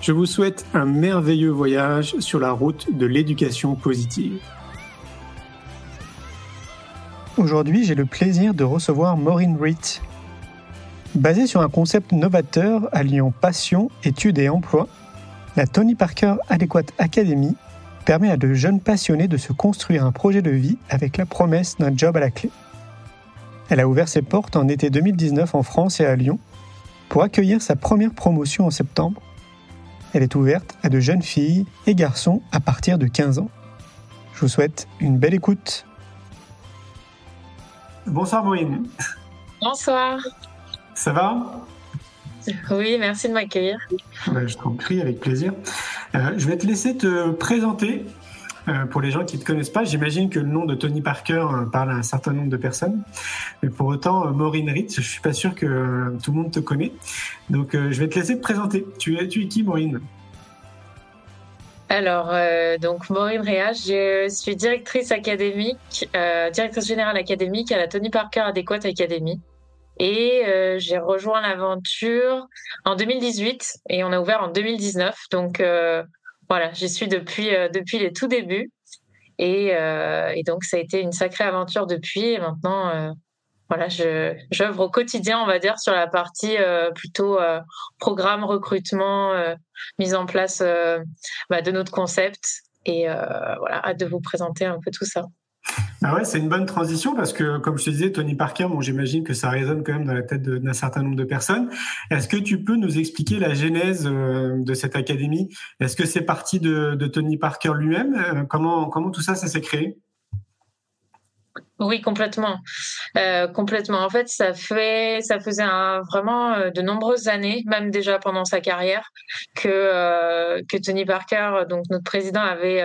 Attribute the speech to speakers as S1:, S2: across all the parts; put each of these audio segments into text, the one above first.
S1: Je vous souhaite un merveilleux voyage sur la route de l'éducation positive. Aujourd'hui, j'ai le plaisir de recevoir Maureen Reed. Basée sur un concept novateur alliant passion, études et emploi, la Tony Parker Adequate Academy permet à de jeunes passionnés de se construire un projet de vie avec la promesse d'un job à la clé. Elle a ouvert ses portes en été 2019 en France et à Lyon pour accueillir sa première promotion en septembre. Elle est ouverte à de jeunes filles et garçons à partir de 15 ans. Je vous souhaite une belle écoute. Bonsoir Maureen.
S2: Bonsoir.
S1: Ça va?
S2: Oui, merci de m'accueillir.
S1: Ben, je t'en prie, avec plaisir. Euh, je vais te laisser te présenter. Euh, pour les gens qui ne te connaissent pas, j'imagine que le nom de Tony Parker euh, parle à un certain nombre de personnes. Mais pour autant, Maureen Ritz, je suis pas sûr que tout le monde te connaît. Donc, je vais te laisser te présenter. Tu es, tu es qui, Maureen?
S2: Alors, euh, donc Maureen Réa, je suis directrice académique, euh, directrice générale académique à la Tony Parker Adequate Academy. Et euh, j'ai rejoint l'aventure en 2018 et on a ouvert en 2019. Donc voilà, j'y suis depuis, depuis les tout débuts. Et, et, donc ça a été une sacrée aventure depuis. Et maintenant, voilà, j'œuvre au quotidien, on va dire, sur la partie euh, plutôt euh, programme, recrutement, euh, mise en place bah, de notre concept. Et voilà, hâte de vous présenter un peu tout ça.
S1: Ah ouais, c'est une bonne transition parce que, comme je te disais, Tony Parker, bon, j'imagine que ça résonne quand même dans la tête d'un certain nombre de personnes. Est-ce que tu peux nous expliquer la genèse de cette académie? Est-ce que c'est parti de, de, Tony Parker lui-même? Comment, comment tout ça, ça s'est créé?
S2: Oui, complètement, euh, complètement. En fait, ça fait, ça faisait vraiment euh, de nombreuses années, même déjà pendant sa carrière, que euh, que Tony Parker, donc notre président, avait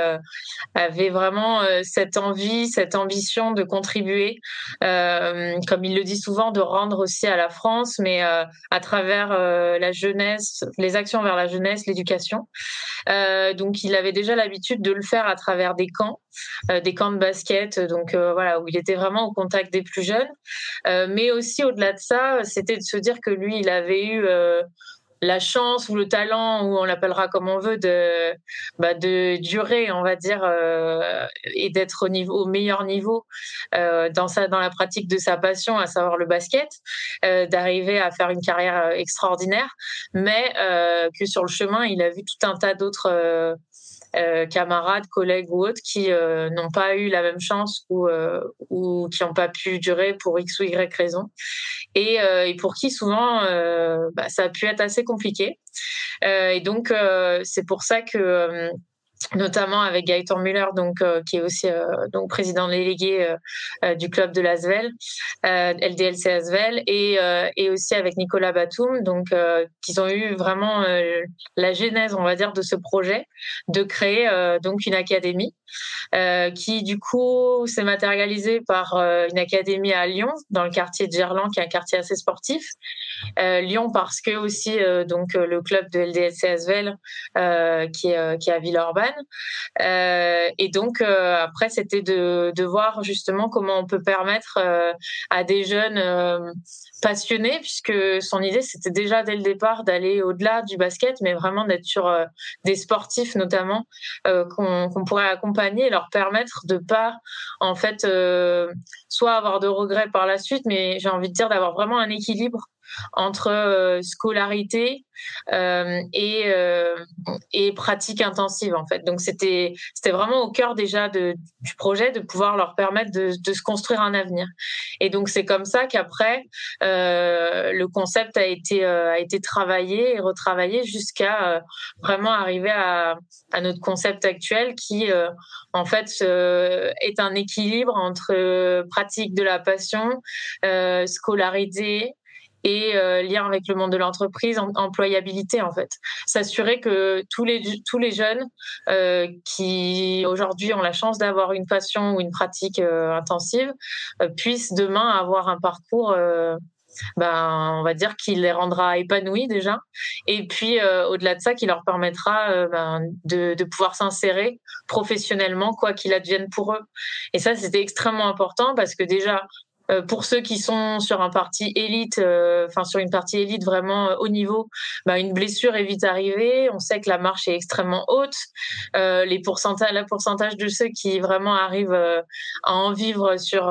S2: avait vraiment cette envie, cette ambition de contribuer, comme il le dit souvent, de rendre aussi à la France, mais à travers la jeunesse, les actions vers la jeunesse, l'éducation. donc, il avait déjà l'habitude de le faire à travers des camps, des camps de basket, donc voilà où il était vraiment au contact des plus jeunes. Euh, mais aussi au-delà de ça, c'était de se dire que lui, il avait eu euh, la chance ou le talent, ou on l'appellera comme on veut, de, bah, de durer, on va dire, euh, et d'être au, niveau, au meilleur niveau dans, sa, dans la pratique de sa passion, à savoir le basket, d'arriver à faire une carrière extraordinaire, mais que sur le chemin, il a vu tout un tas d'autres euh, camarades, collègues ou autres qui euh, n'ont pas eu la même chance ou, euh, qui n'ont pas pu durer pour X ou Y raison. Et, et pour qui souvent bah, ça a pu être assez compliqué. et donc c'est pour ça que notamment avec Gaëtan Müller, donc euh, qui est aussi euh, donc président délégué euh, du club de l'Asvel, LDLC Asvel, et, et aussi avec Nicolas Batum, donc qui ont eu vraiment la genèse, on va dire, de ce projet de créer donc une académie qui du coup s'est matérialisée par une académie à Lyon, dans le quartier de Gerland, qui est un quartier assez sportif. Lyon parce que aussi donc le club de LDLC Asvel qui est qui est à Villeurbanne euh, et donc euh, après, c'était de, voir justement comment on peut permettre euh, à des jeunes passionnés, puisque son idée c'était déjà dès le départ d'aller au-delà du basket, mais vraiment d'être sur des sportifs notamment qu'on pourrait accompagner et leur permettre de pas en fait soit avoir de regrets par la suite, mais j'ai envie de dire d'avoir vraiment un équilibre entre scolarité et, et pratique intensive en fait. Donc c'était c'était vraiment au cœur déjà de, du projet de pouvoir leur permettre de, de se construire un avenir. Et donc c'est comme ça qu'après le concept a été a été travaillé et retravaillé jusqu'à vraiment arriver à, à notre concept actuel qui en fait est un équilibre entre pratique de la passion, scolarité et euh, lien avec le monde de l'entreprise, employabilité en fait. S'assurer que tous les tous les jeunes euh, qui aujourd'hui ont la chance d'avoir une passion ou une pratique euh, intensive puissent demain avoir un parcours ben, on va dire qu'il les rendra épanouis déjà, et puis au-delà de ça, qui leur permettra ben, de, pouvoir s'insérer professionnellement, quoi qu'il advienne pour eux. Et ça, c'était extrêmement important parce que déjà, euh, pour ceux qui sont sur un parti élite, euh, enfin sur une partie élite vraiment euh, haut niveau, bah, une blessure est vite arrivée. On sait que la marche est extrêmement haute. les pourcentages, le pourcentage de ceux qui vraiment arrivent à en vivre sur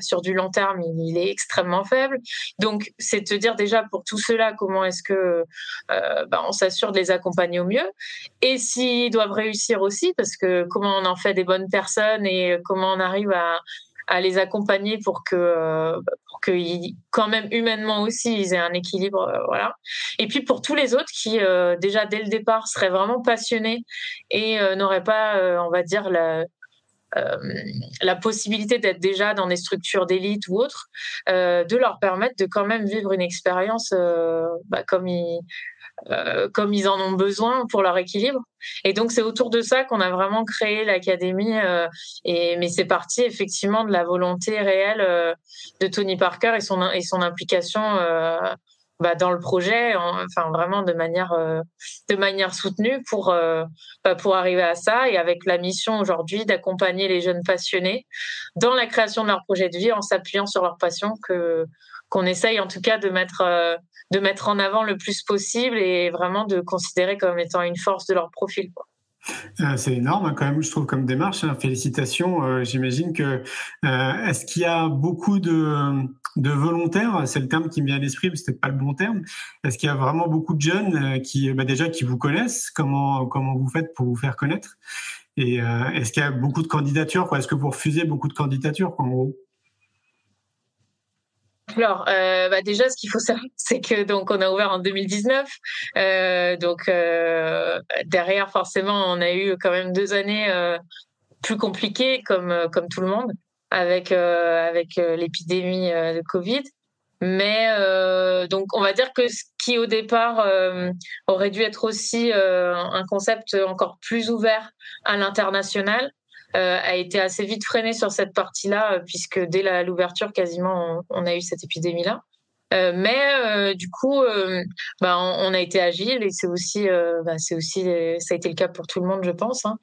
S2: sur du long terme, il, est extrêmement faible. Donc c'est te dire déjà pour tout cela comment est-ce que bah, on s'assure de les accompagner au mieux et s'ils doivent réussir aussi parce que comment on en fait des bonnes personnes et comment on arrive à à les accompagner pour que euh, pour que quand même humainement aussi ils aient un équilibre euh, voilà. Et puis pour tous les autres qui euh, déjà dès le départ seraient vraiment passionnés et n'auraient pas on va dire la la possibilité d'être déjà dans des structures d'élite ou autres, de leur permettre de quand même vivre une expérience bah, comme ils, euh, en ont besoin pour leur équilibre. Et donc c'est autour de ça qu'on a vraiment créé l'académie. Euh, et mais c'est parti effectivement de la volonté réelle euh, de Tony Parker et son implication. Bah, dans le projet, enfin vraiment de manière de manière soutenue pour bah, pour arriver à ça et avec la mission aujourd'hui d'accompagner les jeunes passionnés dans la création de leur projet de vie en s'appuyant sur leur passion que qu'on essaye en tout cas de mettre de mettre en avant le plus possible et vraiment de considérer comme étant une force de leur profil.
S1: Euh, c'est énorme hein, quand même, je trouve comme démarche. Hein. Félicitations. Euh, j'imagine que euh, est-ce qu'il y a beaucoup de, de volontaires. C'est le terme qui me vient à l'esprit, mais c'était pas le bon terme. Est-ce qu'il y a vraiment beaucoup de jeunes qui, bah, déjà, qui vous connaissent. Comment comment vous faites pour vous faire connaître? Et est-ce qu'il y a beaucoup de candidatures Est-ce que vous refusez beaucoup de candidatures en gros?
S2: Alors, euh, bah déjà, ce qu'il faut savoir, c'est que donc on a ouvert en 2019. Euh, donc euh, derrière, forcément, on a eu quand même deux années euh, plus compliquées, comme euh, comme tout le monde, avec euh, avec l'épidémie de Covid. Mais donc, on va dire que ce qui au départ aurait dû être aussi un concept encore plus ouvert à l'international, euh, a été assez vite freiné sur cette partie-là, euh, puisque dès l'ouverture, quasiment, on, a eu cette épidémie-là. Euh, mais du coup, bah, on, a été agile et c'est aussi, bah, c'est aussi, ça a été le cas pour tout le monde, je pense. Hein.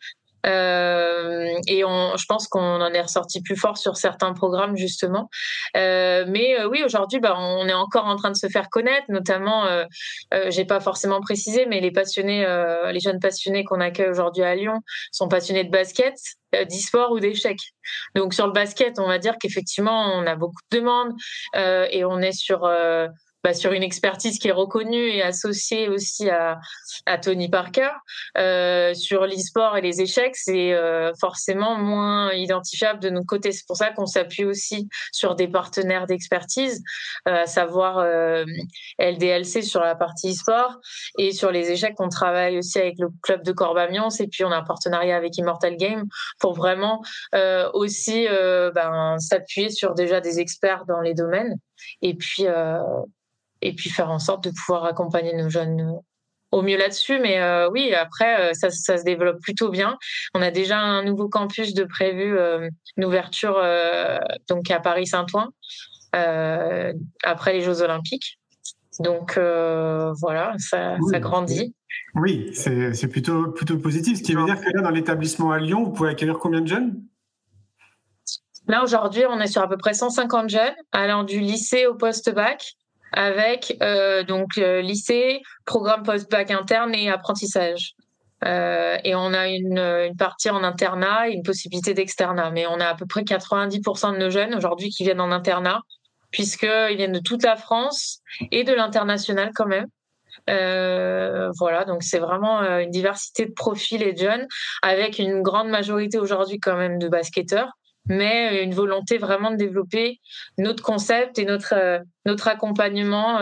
S2: Euh, et on, je pense qu'on en est ressorti plus fort sur certains programmes justement. Euh, mais euh, oui, aujourd'hui, bah, on est encore en train de se faire connaître, notamment, euh, euh j'ai pas forcément précisé, mais les passionnés, les jeunes passionnés qu'on accueille aujourd'hui à Lyon sont passionnés de basket, d'e-sport ou d'échecs. Donc sur le basket, on va dire qu'effectivement, on a beaucoup de demandes et on est sur bah, sur une expertise qui est reconnue et associée aussi à, à Tony Parker. Euh, sur l'e-sport et les échecs, c'est euh, forcément moins identifiable de notre côté. C'est pour ça qu'on s'appuie aussi sur des partenaires d'expertise, euh, à savoir euh, LDLC sur la partie e-sport et sur les échecs, on travaille aussi avec le club de Corbamiens et puis on a un partenariat avec Immortal Game pour vraiment euh, aussi ben, s'appuyer sur déjà des experts dans les domaines et puis et puis faire en sorte de pouvoir accompagner nos jeunes euh, au mieux là-dessus. Mais euh, oui, après, euh, ça, ça, se développe plutôt bien. On a déjà un nouveau campus de prévu, une ouverture donc à Paris-Saint-Ouen après les Jeux Olympiques. Donc voilà, ça, ça grandit.
S1: Oui, c'est plutôt, plutôt positif. Ce qui veut dire que là, dans l'établissement à Lyon, vous pouvez accueillir combien de jeunes?
S2: Là, aujourd'hui, on est sur à peu près 150 jeunes, allant du lycée au post-bac avec euh, donc euh, lycée, programme post-bac interne et apprentissage. Euh, et on a une, une, partie en internat et une possibilité d'externat. Mais on a à peu près 90% de nos jeunes aujourd'hui qui viennent en internat puisqu'ils viennent de toute la France et de l'international quand même. Euh, voilà, donc c'est vraiment euh, une diversité de profils et de jeunes, avec une grande majorité aujourd'hui quand même de basketteurs, mais une volonté vraiment de développer notre concept et notre euh, notre accompagnement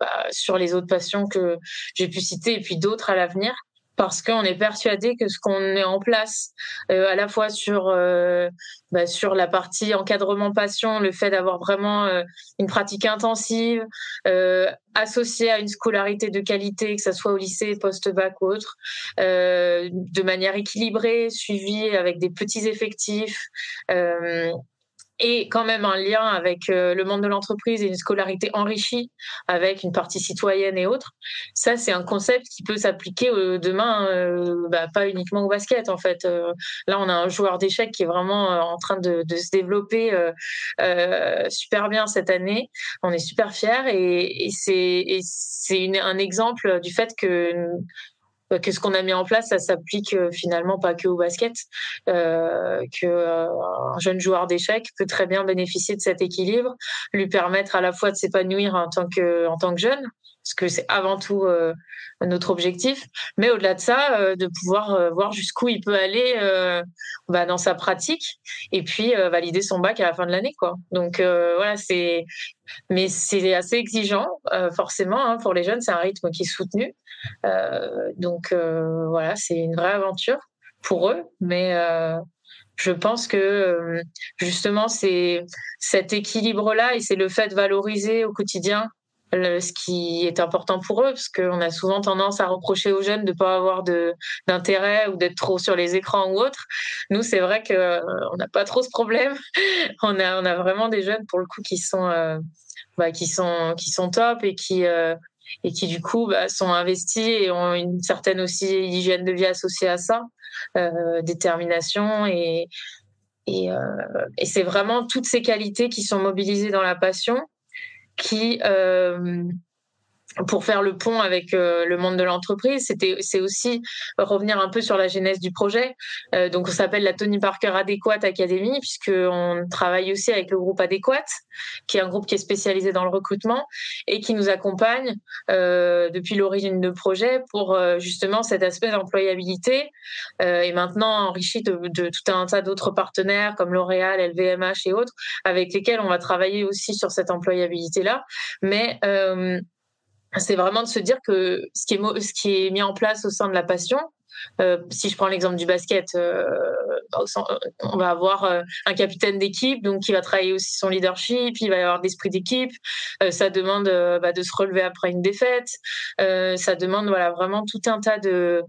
S2: bah, sur les autres passions que j'ai pu citer et puis d'autres à l'avenir parce qu'on est persuadé que ce qu'on met en place, euh, à la fois sur euh, bah, sur la partie encadrement passion, le fait d'avoir vraiment euh, une pratique intensive associée à une scolarité de qualité, que ce soit au lycée, post-bac ou autre, de manière équilibrée, suivie avec des petits effectifs et quand même un lien avec euh, le monde de l'entreprise et une scolarité enrichie avec une partie citoyenne et autres. Ça, c'est un concept qui peut s'appliquer euh, demain, euh, bah, pas uniquement au basket en fait. là, on a un joueur d'échecs qui est vraiment en train de, se développer super bien cette année. On est super fiers et, c'est un exemple du fait que que ce qu'on a mis en place, ça s'applique euh, finalement pas que au basket, euh, que euh, un jeune joueur d'échecs peut très bien bénéficier de cet équilibre, lui permettre à la fois de s'épanouir en tant que en tant que jeune, parce que c'est avant tout euh, notre objectif, mais au-delà de ça, euh, de pouvoir voir jusqu'où il peut aller bah, dans sa pratique et puis valider son bac à la fin de l'année, quoi. Donc voilà, c'est mais c'est assez exigeant, forcément, hein, pour les jeunes, c'est un rythme qui est soutenu. Euh, donc euh, voilà, c'est une vraie aventure pour eux, mais euh, je pense que justement c'est cet équilibre-là et c'est le fait de valoriser au quotidien ce qui est important pour eux, parce qu'on a souvent tendance à reprocher aux jeunes de ne pas avoir d'intérêt ou d'être trop sur les écrans ou autre. Nous, c'est vrai qu'on n'a pas trop ce problème. on, a, vraiment des jeunes, pour le coup, qui sont, bah, qui sont top et qui, et qui du coup bah, sont investis et ont une certaine aussi hygiène de vie associée à ça, euh, détermination euh, et c'est vraiment toutes ces qualités qui sont mobilisées dans la passion qui euh, pour faire le pont avec euh, le monde de l'entreprise, c'était c'est aussi revenir un peu sur la genèse du projet. Euh, donc on s'appelle la Tony Parker Adéquate Academy puisque on travaille aussi avec le groupe Adéquate, qui est un groupe qui est spécialisé dans le recrutement et qui nous accompagne euh, depuis l'origine de projet pour justement cet aspect d'employabilité et maintenant enrichi de, de, tout un tas d'autres partenaires comme L'Oréal, LVMH et autres avec lesquels on va travailler aussi sur cette employabilité là. Mais c'est vraiment de se dire que ce qui est, mis en place au sein de la passion, euh, si je prends l'exemple du basket, euh, on va avoir euh, un capitaine d'équipe, donc qui va travailler aussi son leadership, il va y avoir l'esprit d'équipe. ça demande bah, de se relever après une défaite. ça demande voilà vraiment tout un tas de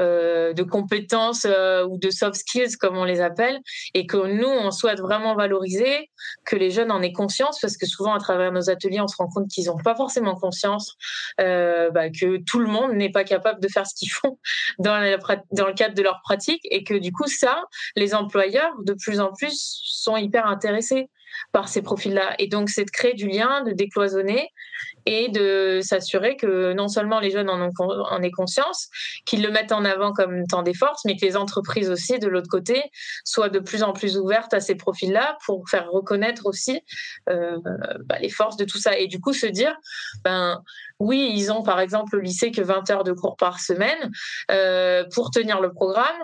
S2: euh, de compétences euh, ou de soft skills comme on les appelle et que nous on souhaite vraiment valoriser que les jeunes en aient conscience parce que souvent à travers nos ateliers on se rend compte qu'ils n'ont pas forcément conscience euh, bah, que tout le monde n'est pas capable de faire ce qu'ils font dans, dans le cadre de leur pratique et que du coup ça les employeurs de plus en plus sont hyper intéressés par ces profils-là. Et donc, c'est de créer du lien, de décloisonner et de s'assurer que non seulement les jeunes en, ont, en aient conscience, qu'ils le mettent en avant comme temps des forces, mais que les entreprises aussi, de l'autre côté, soient de plus en plus ouvertes à ces profils-là pour faire reconnaître aussi euh, bah, les forces de tout ça. Et du coup, se dire, ben, oui, ils ont par exemple au lycée que 20 heures de cours par semaine euh, pour tenir le programme.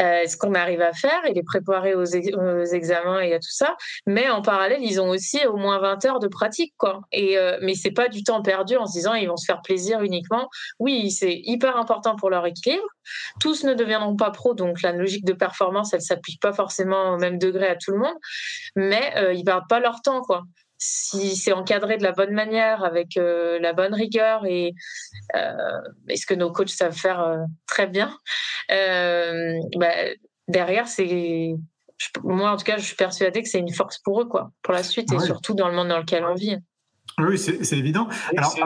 S2: Euh, ce qu'on arrive à faire et les préparer aux, examens et à tout ça. Mais en parallèle, ils ont aussi au moins 20 heures de pratique, quoi. Et euh, mais c'est pas du temps perdu en se disant ils vont se faire plaisir uniquement. Oui, c'est hyper important pour leur équilibre. Tous ne deviendront pas pros, donc la logique de performance, elle s'applique pas forcément au même degré à tout le monde. Mais euh, ils perdent pas leur temps, quoi si c'est encadré de la bonne manière, avec euh, la bonne rigueur et, euh, ce que nos coachs savent faire euh, très bien, euh, bah, derrière, c'est. Moi, en tout cas, je suis persuadée que c'est une force pour eux, quoi, pour la suite, et surtout dans le monde dans lequel on vit.
S1: Oui, c'est évident. alors,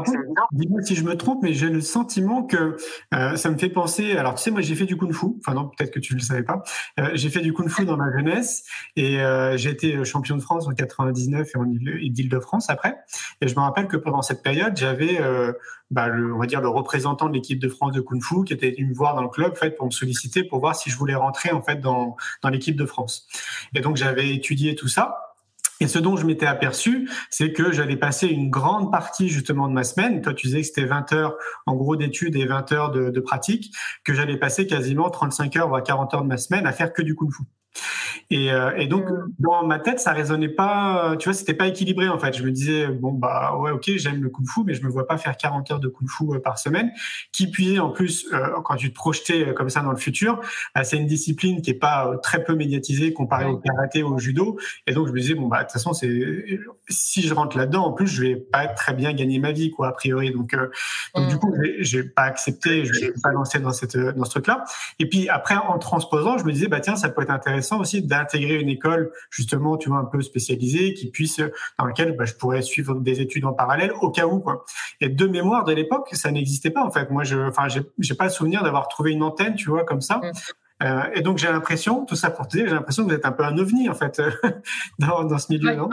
S1: dis-moi si je me trompe, mais j'ai le sentiment que euh, ça me fait penser. Alors, tu sais, moi, j'ai fait du kung-fu. Enfin, non, peut-être que tu ne le savais pas. Euh, j'ai fait du kung-fu dans ma jeunesse et euh, j'ai été champion de France en 99 et en Île-de-France après. Et je me rappelle que pendant cette période, j'avais, bah, le, on va dire, le représentant de l'équipe de France de kung-fu qui était venu me voir dans le club, en fait, pour me solliciter pour voir si je voulais rentrer en fait dans dans l'équipe de France. Et donc, j'avais étudié tout ça. Et ce dont je m'étais aperçu, c'est que j'allais passer une grande partie justement de ma semaine, toi tu disais que c'était 20 heures en gros d'études et 20 heures de, de pratique, que j'allais passer quasiment 35 heures voire 40 heures de ma semaine à faire que du kung fu. Et, euh, et, donc mm. dans ma tête, ça résonnait pas, tu vois, c'était pas équilibré en fait. Je me disais bon bah ouais ok j'aime le kung fu, mais je me vois pas faire 40 heures de kung fu euh, par semaine. Qui puis en plus euh, quand tu te projetais comme ça dans le futur, bah, c'est une discipline qui est pas très peu médiatisée comparée au karaté ou au judo. Et donc je me disais bon bah de toute façon c'est si je rentre là-dedans en plus je vais pas très bien gagner ma vie quoi a priori. Donc, donc du mm. coup j'ai pas accepté, je vais pas lancé dans cette dans ce truc là. Et puis après en transposant, je me disais bah tiens ça peut être intéressant aussi d'intégrer une école justement, tu vois, un peu spécialisée, qui puisse, dans laquelle bah, je pourrais suivre des études en parallèle au cas où, quoi. Et de mémoire de l'époque, ça n'existait pas en fait. Moi, je, enfin, j'ai pas le souvenir d'avoir trouvé une antenne, tu vois, comme ça. Mm. Euh, et donc j'ai l'impression, tout ça pour te dire, j'ai l'impression que vous êtes un peu un ovni en fait dans, dans ce milieu, non?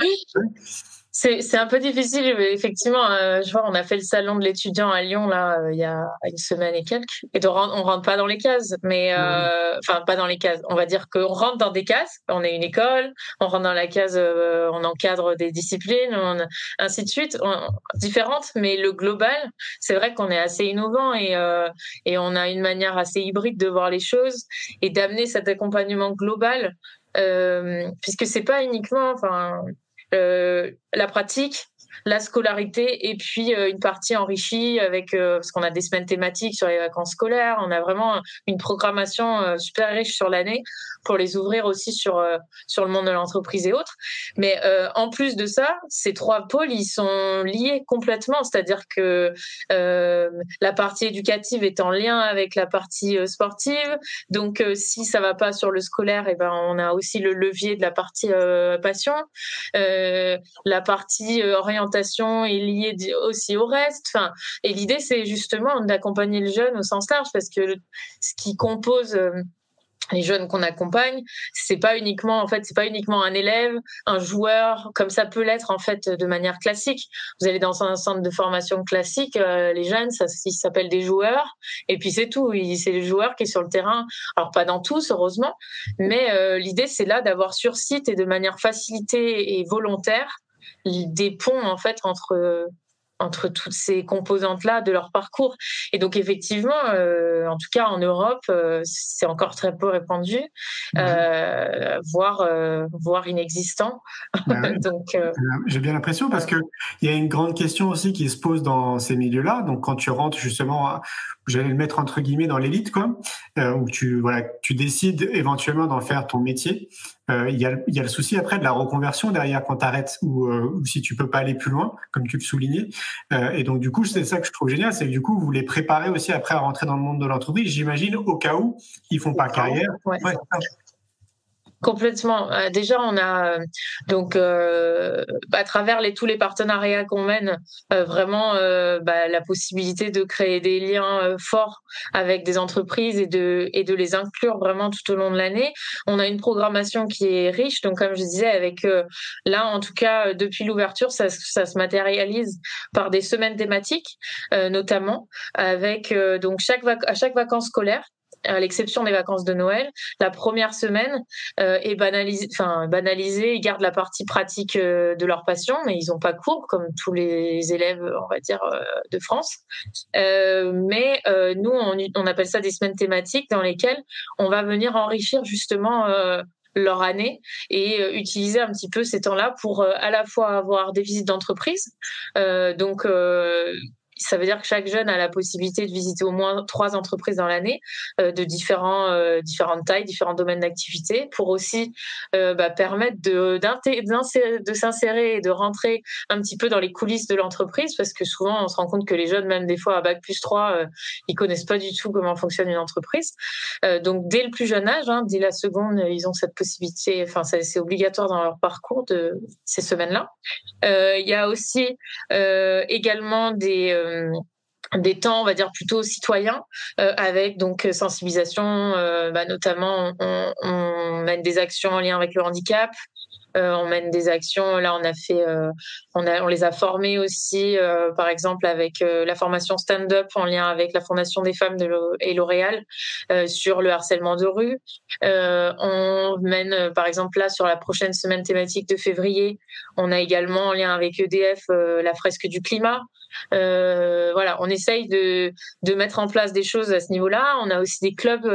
S2: C'est un peu difficile, effectivement. Euh, je vois, on a fait le salon de l'étudiant à Lyon là euh, il y a une semaine et quelques, et on rentre, rentre pas dans les cases, mais euh, enfin pas dans les cases. On va dire qu'on rentre dans des cases. On est une école, on rentre dans la case, on encadre des disciplines, on, ainsi de suite, différentes. Mais le global, c'est vrai qu'on est assez innovant et et on a une manière assez hybride de voir les choses et d'amener cet accompagnement global, puisque c'est pas uniquement, enfin euh, la pratique, la scolarité et puis euh, une partie enrichie avec euh, parce qu'on a des semaines thématiques sur les vacances scolaires, on a vraiment une programmation super riche sur l'année pour les ouvrir aussi sur sur le monde de l'entreprise et autres. Mais en plus de ça, ces trois pôles ils sont liés complètement, c'est-à-dire que la partie éducative est en lien avec la partie sportive. Donc si ça va pas sur le scolaire, et eh ben on a aussi le levier de la partie passion. Euh, la partie euh, est liée aussi au reste. Enfin, et l'idée, c'est justement d'accompagner le jeune au sens large parce que ce qui compose euh, les jeunes qu'on accompagne, c'est pas uniquement en fait, c'est pas uniquement un élève, un joueur, comme ça peut l'être en fait de manière classique. Vous allez dans un centre de formation classique, les jeunes, ça, s'appelle des joueurs, et puis c'est tout. C'est le joueur qui est sur le terrain. Alors pas dans tous, heureusement, mais l'idée c'est là d'avoir sur site et de manière facilitée et volontaire des ponts en fait entre entre toutes ces composantes-là de leur parcours. Et donc effectivement, euh, en tout cas en Europe, euh, c'est encore très peu répandu, euh, voire, voire inexistant.
S1: donc j'ai bien l'impression parce que il y a une grande question aussi qui se pose dans ces milieux-là. Donc quand tu rentres justement, j'allais le mettre entre guillemets dans l'élite, quoi, où tu voilà, tu décides éventuellement d'en faire ton métier. Euh, il y, a, y, a, le souci après de la reconversion derrière quand tu arrêtes ou, euh, ou, si tu peux pas aller plus loin, comme tu le soulignais. Euh, et donc du coup, c'est ça que je trouve génial, c'est que du coup, vous les préparez aussi après à rentrer dans le monde de l'entreprise. J'imagine au cas où ils font pas carrière. Ouais.
S2: Complètement. Euh, déjà, on a euh, donc euh, à travers les, tous les partenariats qu'on mène, vraiment bah, la possibilité de créer des liens forts avec des entreprises et de et de les inclure vraiment tout au long de l'année. On a une programmation qui est riche. Donc, comme je disais, avec là, en tout cas, depuis l'ouverture, ça, ça, se matérialise par des semaines thématiques, notamment avec donc chaque à chaque vacances scolaires à l'exception des vacances de Noël, la première semaine euh, est banalisée, enfin banalisée, ils gardent la partie pratique euh, de leur passion, mais ils n'ont pas cours comme tous les élèves, on va dire, euh, de France. Mais nous, on, on, appelle ça des semaines thématiques dans lesquelles on va venir enrichir justement leur année et utiliser un petit peu ces temps-là pour à la fois avoir des visites d'entreprise, donc ça veut dire que chaque jeune a la possibilité de visiter au moins trois entreprises dans l'année euh, de différents, euh, différentes tailles, différents domaines d'activité pour aussi euh, bah, permettre de, de s'insérer et de rentrer un petit peu dans les coulisses de l'entreprise parce que souvent on se rend compte que les jeunes, même des fois à Bac plus 3, ils connaissent pas du tout comment fonctionne une entreprise. donc dès le plus jeune âge, hein, dès la seconde, ils ont cette possibilité, enfin c'est obligatoire dans leur parcours de ces semaines-là. Il y a aussi également des des temps, on va dire plutôt citoyens, euh, avec donc sensibilisation, euh, bah, notamment on, mène des actions en lien avec le handicap, on mène des actions. Là, on a fait, on, a, on les a formés aussi, par exemple avec la formation stand-up en lien avec la Fondation des femmes de et L'Oréal sur le harcèlement de rue. on mène, par exemple, là sur la prochaine semaine thématique de février, on a également en lien avec EDF la fresque du climat. voilà, on essaye de, de mettre en place des choses à ce niveau-là. On a aussi des clubs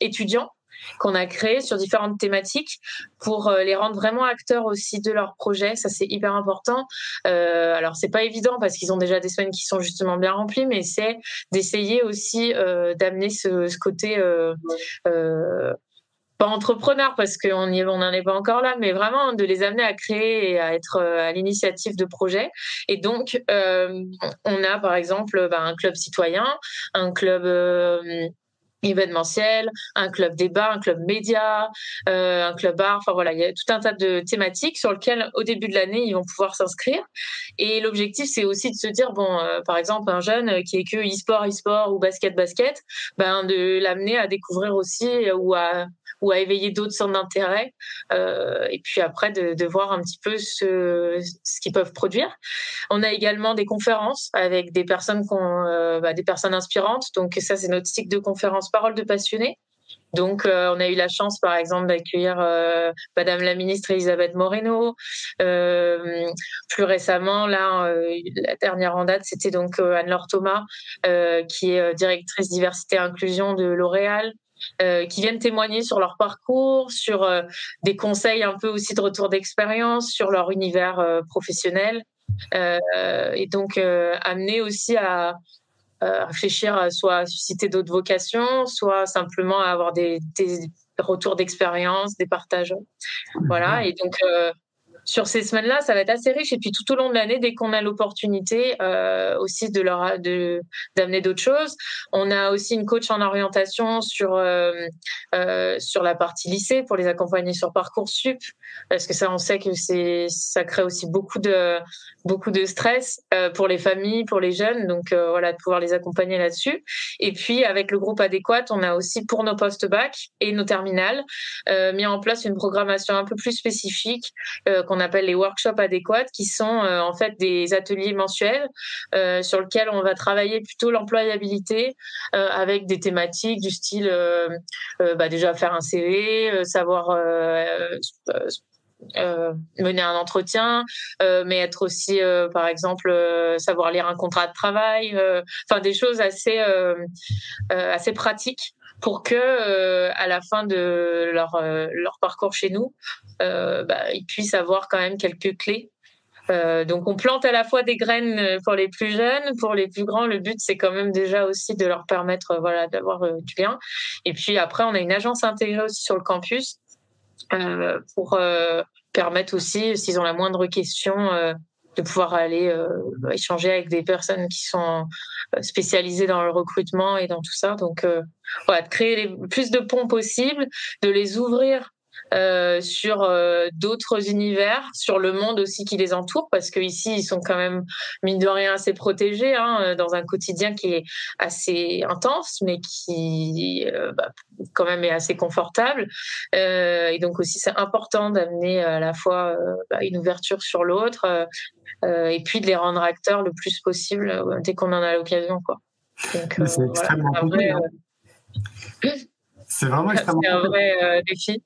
S2: étudiants qu'on a créés sur différentes thématiques pour euh, les rendre vraiment acteurs aussi de leur projet. Ça, c'est hyper important. Euh, alors, c'est pas évident parce qu'ils ont déjà des semaines qui sont justement bien remplies, mais c'est d'essayer aussi euh, d'amener ce, côté euh, pas entrepreneur parce qu'on n'en est pas encore là, mais vraiment de les amener à créer et à être à l'initiative de projets. Et donc, on a par exemple bah, un club citoyen, un club événementiel, un club débat, un club média, euh, un club art. Enfin voilà, il y a tout un tas de thématiques sur lesquelles au début de l'année ils vont pouvoir s'inscrire. Et l'objectif c'est aussi de se dire bon, euh, par exemple un jeune qui est que e-sport, e-sport ou basket, basket, ben de l'amener à découvrir aussi ou à ou à éveiller d'autres centres d'intérêt. Euh, et puis après, de, voir un petit peu ce, ce qu'ils peuvent produire. On a également des conférences avec des personnes, bah, des personnes inspirantes. Donc ça, c'est notre cycle de conférences Parole de passionnés. Donc, euh, on a eu la chance, par exemple, d'accueillir euh, Madame la ministre Elisabeth Moreno. Euh, plus récemment, là, la dernière en date, c'était donc Anne-Laure Thomas, qui est directrice diversité et inclusion de L'Oréal. Qui viennent témoigner sur leur parcours, sur des conseils un peu aussi de retour d'expérience, sur leur univers professionnel, et donc amener aussi à, réfléchir, soit à susciter d'autres vocations, soit simplement à avoir des, des retours d'expérience, des partages. Voilà, et donc sur ces semaines-là, ça va être assez riche. Et puis tout au long de l'année, dès qu'on a l'opportunité euh, aussi de leur d'amener d'autres choses, on a aussi une coach en orientation sur euh, euh, sur la partie lycée pour les accompagner sur parcoursup, parce que ça, on sait que c'est ça crée aussi beaucoup de beaucoup de stress pour les familles, pour les jeunes. Donc voilà, de pouvoir les accompagner là-dessus. Et puis avec le groupe adéquat, on a aussi pour nos post-bac et nos terminales mis en place une programmation un peu plus spécifique qu'on appelle les workshops adéquats, qui sont en fait des ateliers mensuels sur lesquels on va travailler plutôt l'employabilité avec des thématiques du style bah, déjà faire un CV, savoir euh, mener un entretien, euh, mais être aussi, euh, par exemple, euh, savoir lire un contrat de travail, enfin des choses assez assez pratiques pour que à la fin de leur leur parcours chez nous, bah, ils puissent avoir quand même quelques clés. donc on plante à la fois des graines pour les plus jeunes, pour les plus grands. Le but c'est quand même déjà aussi de leur permettre voilà d'avoir du lien. Et puis après on a une agence intégrée aussi sur le campus euh, pour euh, permettre aussi, s'ils ont la moindre question, euh, de pouvoir aller échanger avec des personnes qui sont spécialisées dans le recrutement et dans tout ça. Donc, voilà, de créer le plus de ponts possibles, de les ouvrir euh, sur euh, d'autres univers, sur le monde aussi qui les entoure, parce qu'ici, ils sont quand même, mine de rien, assez protégés hein, euh, dans un quotidien qui est assez intense, mais qui bah, quand même est assez confortable. et donc aussi, c'est important d'amener à la fois bah, une ouverture sur l'autre, et puis de les rendre acteurs le plus possible dès qu'on en a l'occasion.
S1: C'est extrêmement voilà, C'est vraiment extrêmement
S2: C'est un vrai défi.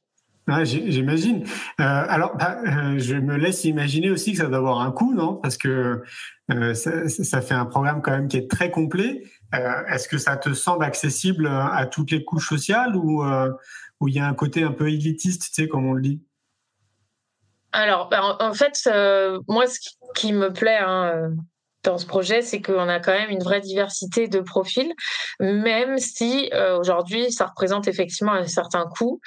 S1: J'imagine. Euh, alors, bah, euh, je me laisse imaginer aussi que ça doit avoir un coût, non? Parce que euh, ça, fait un programme quand même qui est très complet. Est-ce que ça te semble accessible à toutes les couches sociales ou il y a un côté un peu élitiste, tu sais, comme on le dit?
S2: Alors, bah, en, fait, moi, ce qui me plaît, hein, dans ce projet, c'est qu'on a quand même une vraie diversité de profils, même si euh, aujourd'hui ça représente effectivement un certain coût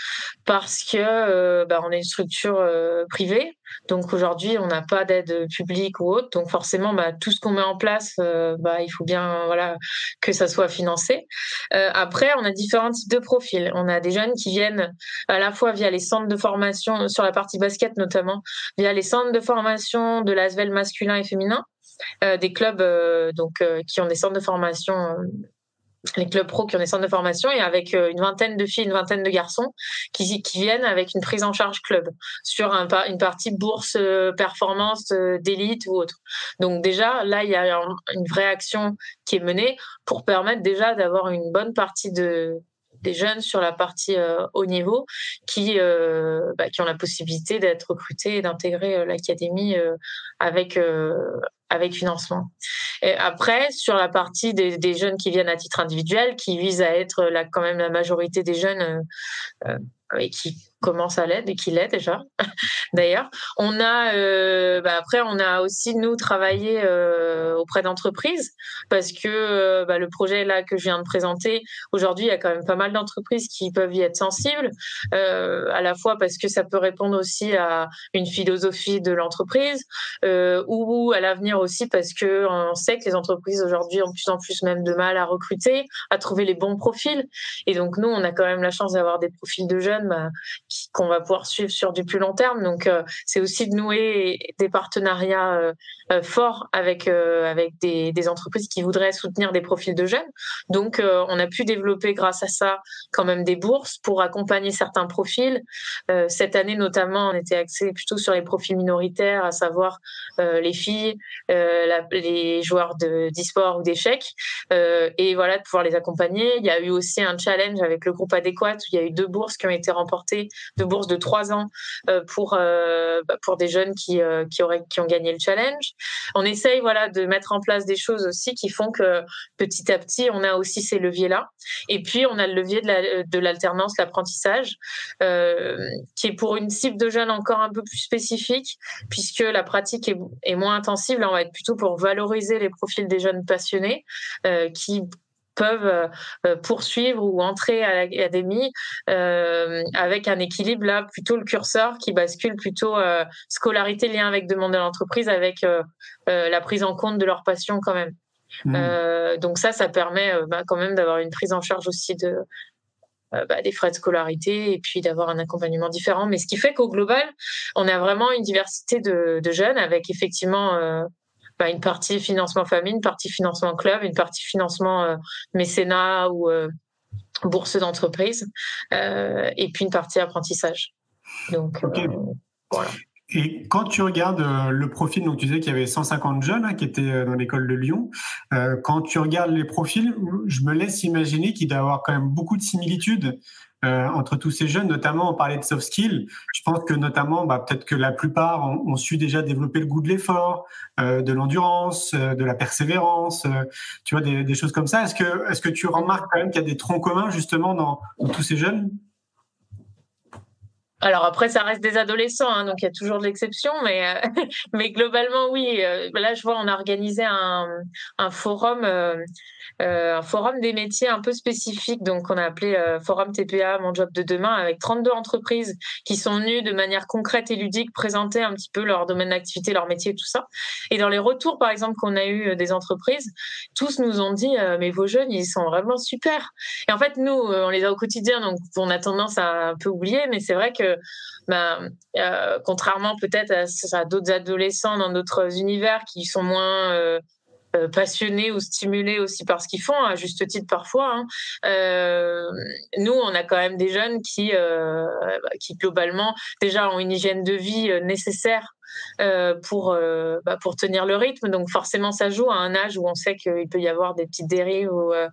S2: parce que euh, bah, on est une structure euh, privée, donc aujourd'hui on n'a pas d'aide publique ou autre, donc forcément bah, tout ce qu'on met en place, bah, il faut bien que ça soit financé. après, on a différents types de profils. On a des jeunes qui viennent à la fois via les centres de formation sur la partie basket notamment, via les centres de formation de l'ASVEL masculin et féminin. Euh, des clubs euh, euh, qui ont des centres de formation les clubs pro qui ont des centres de formation et avec une vingtaine de filles, une vingtaine de garçons qui, viennent avec une prise en charge club sur un, une partie bourse performance d'élite ou autre. Donc déjà, là, il y a une vraie action qui est menée pour permettre déjà d'avoir une bonne partie de, des jeunes sur la partie haut niveau qui, bah, qui ont la possibilité d'être recrutés et d'intégrer l'académie avec, avec financement. Et après, sur la partie des, jeunes qui viennent à titre individuel, qui visent à être là, quand même la majorité des jeunes euh, euh qui commence à l'être et qui l'est déjà d'ailleurs. On a euh, bah après on a aussi nous travaillé euh, auprès d'entreprises parce que euh, bah, le projet là que je viens de présenter aujourd'hui il y a quand même pas mal d'entreprises qui peuvent y être sensibles à la fois parce que ça peut répondre aussi à une philosophie de l'entreprise ou à l'avenir aussi parce que on sait que les entreprises aujourd'hui ont de plus en plus même de mal à recruter, à trouver les bons profils et donc nous on a quand même la chance d'avoir des profils de jeunes bah, qu'on va pouvoir suivre sur du plus long terme. Donc, euh, c'est aussi de nouer des partenariats euh, euh, forts avec avec des, des, entreprises qui voudraient soutenir des profils de jeunes. Donc, on a pu développer grâce à ça quand même des bourses pour accompagner certains profils. cette année, notamment, on était axé plutôt sur les profils minoritaires, à savoir les filles, la, les joueurs d'e-sport ou d'échecs. et voilà, de pouvoir les accompagner. Il y a eu aussi un challenge avec le groupe adéquat où il y a eu deux bourses qui ont été remportées de bourse de trois ans euh, pour euh, bah, pour des jeunes qui euh, qui auraient qui ont gagné le challenge. On essaye voilà de mettre en place des choses aussi qui font que petit à petit on a aussi ces leviers là. Et puis on a le levier de l'alternance, l'apprentissage, qui est pour une cible de jeunes encore un peu plus spécifique puisque la pratique est, moins intensive. Là on va être plutôt pour valoriser les profils des jeunes passionnés qui peuvent euh, euh, poursuivre ou entrer à l'académie euh, avec un équilibre là plutôt le curseur qui bascule plutôt scolarité lien avec demande de l'entreprise avec la prise en compte de leur passion quand même. Mmh. donc ça, ça permet bah, quand même d'avoir une prise en charge aussi de, bah, des frais de scolarité et puis d'avoir un accompagnement différent. Mais ce qui fait qu'au global, on a vraiment une diversité de, de jeunes avec effectivement bah, une partie financement famille, une partie financement club, une partie financement euh, mécénat ou euh, bourse d'entreprise, euh, et puis une partie apprentissage. Donc voilà.
S1: Et quand tu regardes le profil, donc tu disais qu'il y avait 150 jeunes hein, qui étaient dans l'école de Lyon. quand tu regardes les profils, je me laisse imaginer qu'il doit y avoir quand même beaucoup de similitudes euh, entre tous ces jeunes, notamment on parlait de soft skills. Je pense que notamment, bah, peut-être que la plupart ont, su déjà développer le goût de l'effort, euh, de l'endurance, euh, de la persévérance, euh, tu vois, des, des, choses comme ça. Est-ce que, est-ce que tu remarques quand même qu'il y a des troncs communs justement dans, dans tous ces jeunes?
S2: Alors après, ça reste des adolescents, hein, donc il y a toujours de l'exception, mais euh, mais globalement oui. Euh, là, je vois, on a organisé un, un forum, euh, un forum des métiers un peu spécifique, donc on a appelé forum TPA, mon job de demain, avec 32 entreprises qui sont venues de manière concrète et ludique présenter un petit peu leur domaine d'activité, leur métier, tout ça. Et dans les retours, par exemple, qu'on a eu des entreprises, tous nous ont dit mais vos jeunes, ils sont vraiment super. Et en fait, nous, on les a au quotidien, donc on a tendance à un peu oublier, mais c'est vrai que ben, euh, contrairement peut-être à, d'autres adolescents dans d'autres univers qui sont moins euh, euh, passionnés ou stimulés aussi par ce qu'ils font, à juste titre parfois. Hein. nous, on a quand même des jeunes qui, qui globalement déjà ont une hygiène de vie nécessaire pour, euh, bah, pour tenir le rythme. Donc forcément, ça joue à un âge où on sait qu'il peut y avoir des petites dérives ou, euh,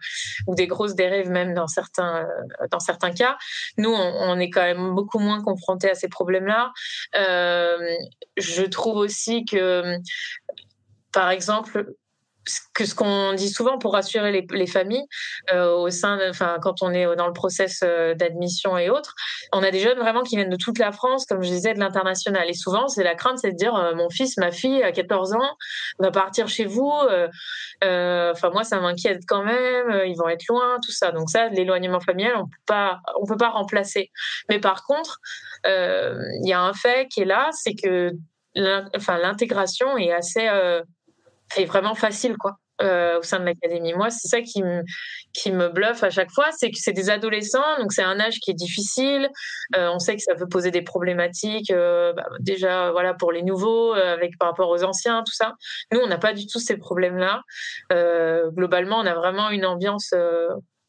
S2: des grosses dérives même dans certains, dans certains cas. Nous, on, on est quand même beaucoup moins confrontés à ces problèmes-là. je trouve aussi que, par exemple, que ce qu'on dit souvent pour rassurer les, les familles euh, au sein, enfin quand on est dans le process euh, d'admission et autres, on a des jeunes vraiment qui viennent de toute la France, comme je disais, de l'international. Et souvent, c'est la crainte, c'est de dire euh, mon fils, ma fille, à 14 ans, va partir chez vous. Enfin moi, ça m'inquiète quand même. ils vont être loin, tout ça. Donc ça, l'éloignement familial, on peut pas, on peut pas remplacer. Mais par contre, il y a un fait qui est là, c'est que l'intégration est assez est vraiment facile, quoi. au sein de l'académie. Moi, c'est ça qui me, bluffe à chaque fois, c'est que c'est des adolescents, donc c'est un âge qui est difficile. on sait que ça peut poser des problématiques, bah, déjà voilà pour les nouveaux, avec par rapport aux anciens, tout ça. Nous, on n'a pas du tout ces problèmes-là. globalement, on a vraiment une ambiance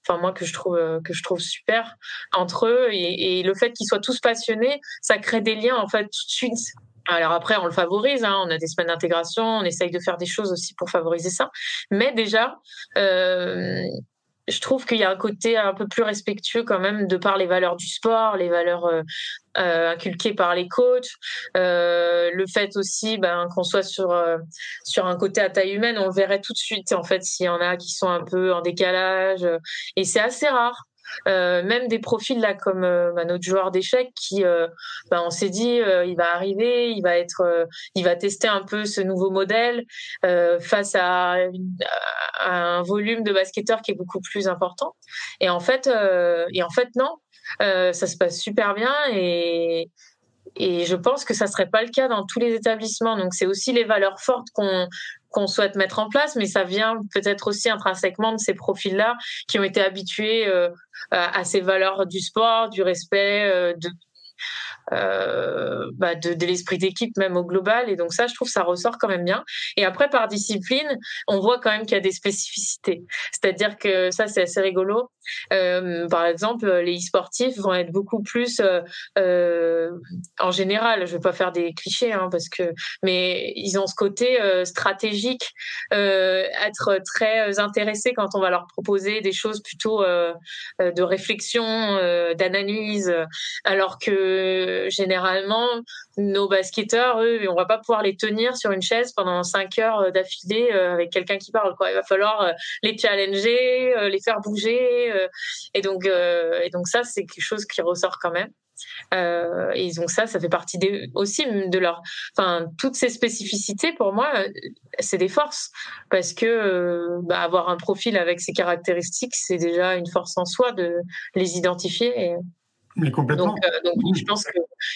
S2: enfin moi que je trouve euh, que je trouve super entre eux et, le fait qu'ils soient tous passionnés, ça crée des liens en fait tout de suite. Alors après, on le favorise, hein, on a des semaines d'intégration, on essaye de faire des choses aussi pour favoriser ça. Mais déjà, euh, je trouve qu'il y a un côté un peu plus respectueux quand même de par les valeurs du sport, les valeurs euh, euh, inculquées par les coachs, le fait aussi ben, qu'on soit sur sur un côté à taille humaine, on verrait tout de suite en fait s'il y en a qui sont un peu en décalage et c'est assez rare. Euh, même des profils là comme euh, bah, notre joueur d'échecs qui, euh, bah, on s'est dit, il va arriver, il va être, il va tester un peu ce nouveau modèle face à, un volume de basketteurs qui est beaucoup plus important. Et en fait, et en fait non, ça se passe super bien et et je pense que ça serait pas le cas dans tous les établissements. Donc c'est aussi les valeurs fortes qu'on qu'on souhaite mettre en place, mais ça vient peut-être aussi intrinsèquement de ces profils-là qui ont été habitués euh, à ces valeurs du sport, du respect, euh, de, euh, bah de, de l'esprit d'équipe même au global. Et donc ça, je trouve ça ressort quand même bien. Et après, par discipline, on voit quand même qu'il y a des spécificités. C'est-à-dire que ça, c'est assez rigolo. Euh, par exemple, les e-sportifs vont être beaucoup plus, euh, euh, en général, je vais pas faire des clichés, hein, parce que, mais ils ont ce côté euh, stratégique, euh, être très intéressés quand on va leur proposer des choses plutôt de réflexion, d'analyse, alors que généralement, nos basketteurs, eux, on va pas pouvoir les tenir sur une chaise pendant cinq heures euh, d'affilée euh, avec quelqu'un qui parle. Il va falloir euh, les challenger, les faire bouger. Et donc, et donc ça, c'est quelque chose qui ressort quand même. Euh, et donc ça, ça fait partie aussi de leur, enfin toutes ces spécificités pour moi, c'est des forces parce que bah, avoir un profil avec ces caractéristiques, c'est déjà une force en soi de les identifier.
S1: Complètement.
S2: Donc, euh, je pense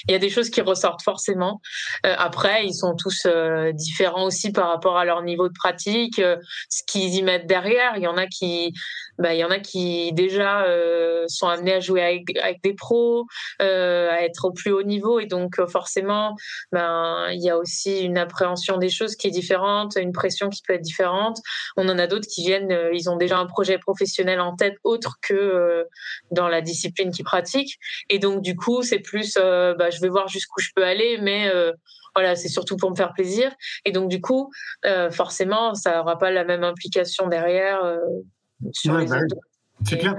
S2: qu'il y a des choses qui ressortent forcément. Euh, après, ils sont tous euh, différents aussi par rapport à leur niveau de pratique, ce qu'ils y mettent derrière. Il y en a qui bah, il y en a qui déjà euh, sont amenés à jouer avec, des pros, euh, à être au plus haut niveau, et donc euh, forcément, ben il y a aussi une appréhension des choses qui est différente, une pression qui peut être différente. On en a d'autres qui viennent, ils ont déjà un projet professionnel en tête autre que dans la discipline qu'ils pratiquent, et donc du coup, c'est plus, bah, je vais voir jusqu'où je peux aller, mais voilà, c'est surtout pour me faire plaisir. Et donc, du coup, forcément, ça n'aura pas la même implication derrière
S1: bah c'est clair.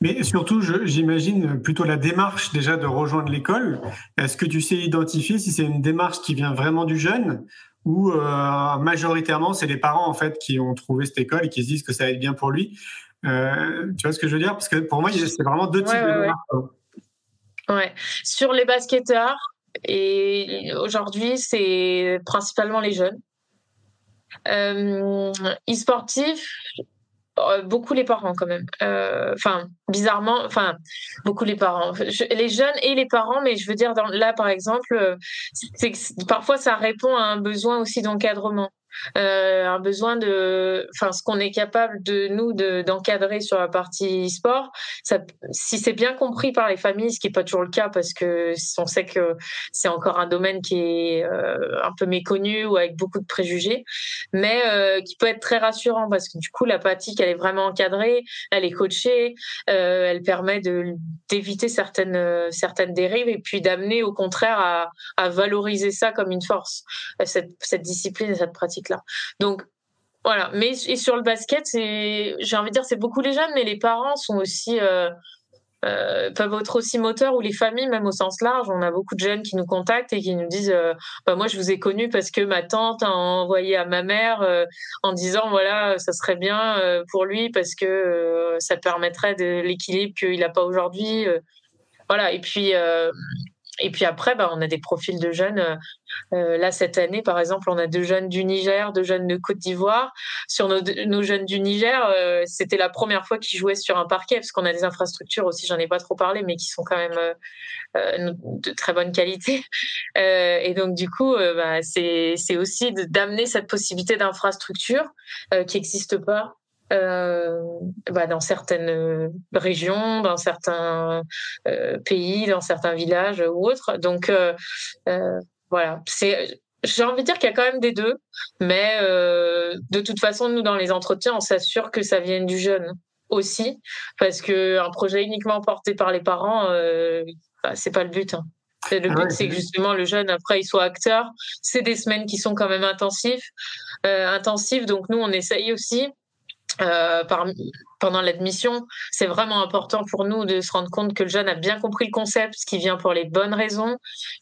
S1: Mais surtout, j'imagine plutôt la démarche déjà de rejoindre l'école. Est-ce que tu sais identifier si c'est une démarche qui vient vraiment du jeune ou euh, majoritairement c'est les parents en fait qui ont trouvé cette école et qui se disent que ça va être bien pour lui? Euh, Tu vois ce que je veux dire? Parce que pour moi, c'est vraiment deux types de démarches.
S2: Ouais. Sur les basketteurs, et aujourd'hui, c'est principalement les jeunes. Euh, e-sportif, euh, beaucoup les parents quand même. Euh, enfin, bizarrement, enfin, beaucoup les parents. les jeunes et les parents, mais je veux dire, là, par exemple, c'est parfois ça répond à un besoin aussi d'encadrement euh, un besoin de, enfin, ce qu'on est capable de nous d'encadrer sur la partie sport. Si c'est bien compris par les familles, ce qui est pas toujours le cas parce que on sait que c'est encore un domaine qui est euh, un peu méconnu ou avec beaucoup de préjugés, mais euh, qui peut être très rassurant parce que du coup la pratique elle est vraiment encadrée, elle est coachée, elle permet d'éviter certaines certaines dérives et puis d'amener au contraire à, à valoriser ça comme une force cette, cette discipline et cette pratique Donc voilà. Mais sur le basket, j'ai envie de dire, c'est beaucoup les jeunes, mais les parents sont aussi euh, euh, peuvent être aussi moteurs ou les familles même au sens large. On a beaucoup de jeunes qui nous contactent et qui nous disent, euh, bah, moi je vous ai connu parce que ma tante a envoyé à ma mère en disant voilà ça serait bien pour lui parce que ça permettrait de l'équilibre qu'il n'a pas aujourd'hui. voilà. Et puis et puis après, bah, on a des profils de jeunes. Euh, là, cette année, par exemple, on a deux jeunes du Niger, deux jeunes de Côte d'Ivoire. Sur nos, nos, jeunes du Niger, euh, c'était la première fois qu'ils jouaient sur un parquet, parce qu'on a des infrastructures aussi, j'en ai pas trop parlé, mais qui sont quand même euh, de très bonne qualité. et donc, du coup, bah, c'est aussi d'amener cette possibilité d'infrastructure qui n'existe pas euh, bah, dans certaines euh, régions, dans certains euh, pays, dans certains villages ou autres. Donc euh, euh voilà, c'est j'ai envie de dire qu'il y a quand même des deux, mais de toute façon, nous dans les entretiens, on s'assure que ça vienne du jeune aussi, parce que un projet uniquement porté par les parents, bah, c'est pas le but. Hein. Le ah but, c'est que justement le jeune, après, il soit acteur. C'est des semaines qui sont quand même intensifs, euh, intensives. Donc nous, on essaye aussi euh, par, pendant l'admission, c'est vraiment important pour nous de se rendre compte que le jeune a bien compris le concept, qui vient pour les bonnes raisons,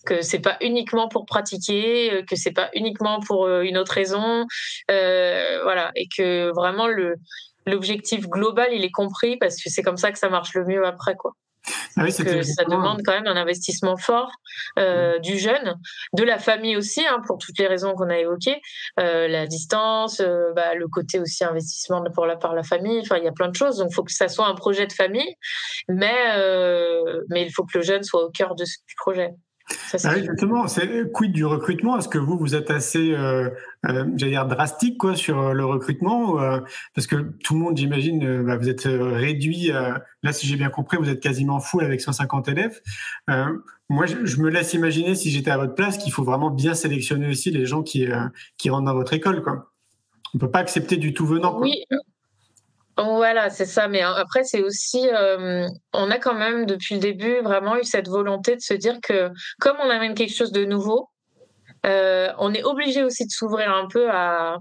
S2: que c'est pas uniquement pour pratiquer, euh, que c'est pas uniquement pour euh, une autre raison, euh, voilà, et que vraiment le l'objectif global il est compris parce que c'est comme ça que ça marche le mieux après quoi. Ah que ça demande quand même un investissement fort euh, du jeune, de la famille aussi, hein, pour toutes les raisons qu'on a évoquées, euh, la distance, euh, bah, le côté aussi investissement pour la par la famille. Enfin, il y a plein de choses. Donc, il faut que ça soit un projet de famille, mais mais il faut que le jeune soit au cœur de ce projet.
S1: Ça, ah exactement. C'est quid du recrutement? Est-ce que vous vous êtes assez, euh, euh, j'allais dire drastique quoi sur euh, le recrutement euh, Parce que tout le monde, j'imagine, bah, vous êtes réduit. là, si j'ai bien compris, vous êtes quasiment full avec 150 élèves. moi, je, je, me laisse imaginer, si j'étais à votre place, qu'il faut vraiment bien sélectionner aussi les gens qui qui rentrent dans votre école, quoi. On peut pas accepter du tout venant. Quoi.
S2: Oui, voilà, c'est ça. Mais après, c'est aussi, euh, on a quand même depuis le début vraiment eu cette volonté de se dire que comme on amène quelque chose de nouveau, euh, on est obligé aussi de s'ouvrir un peu à,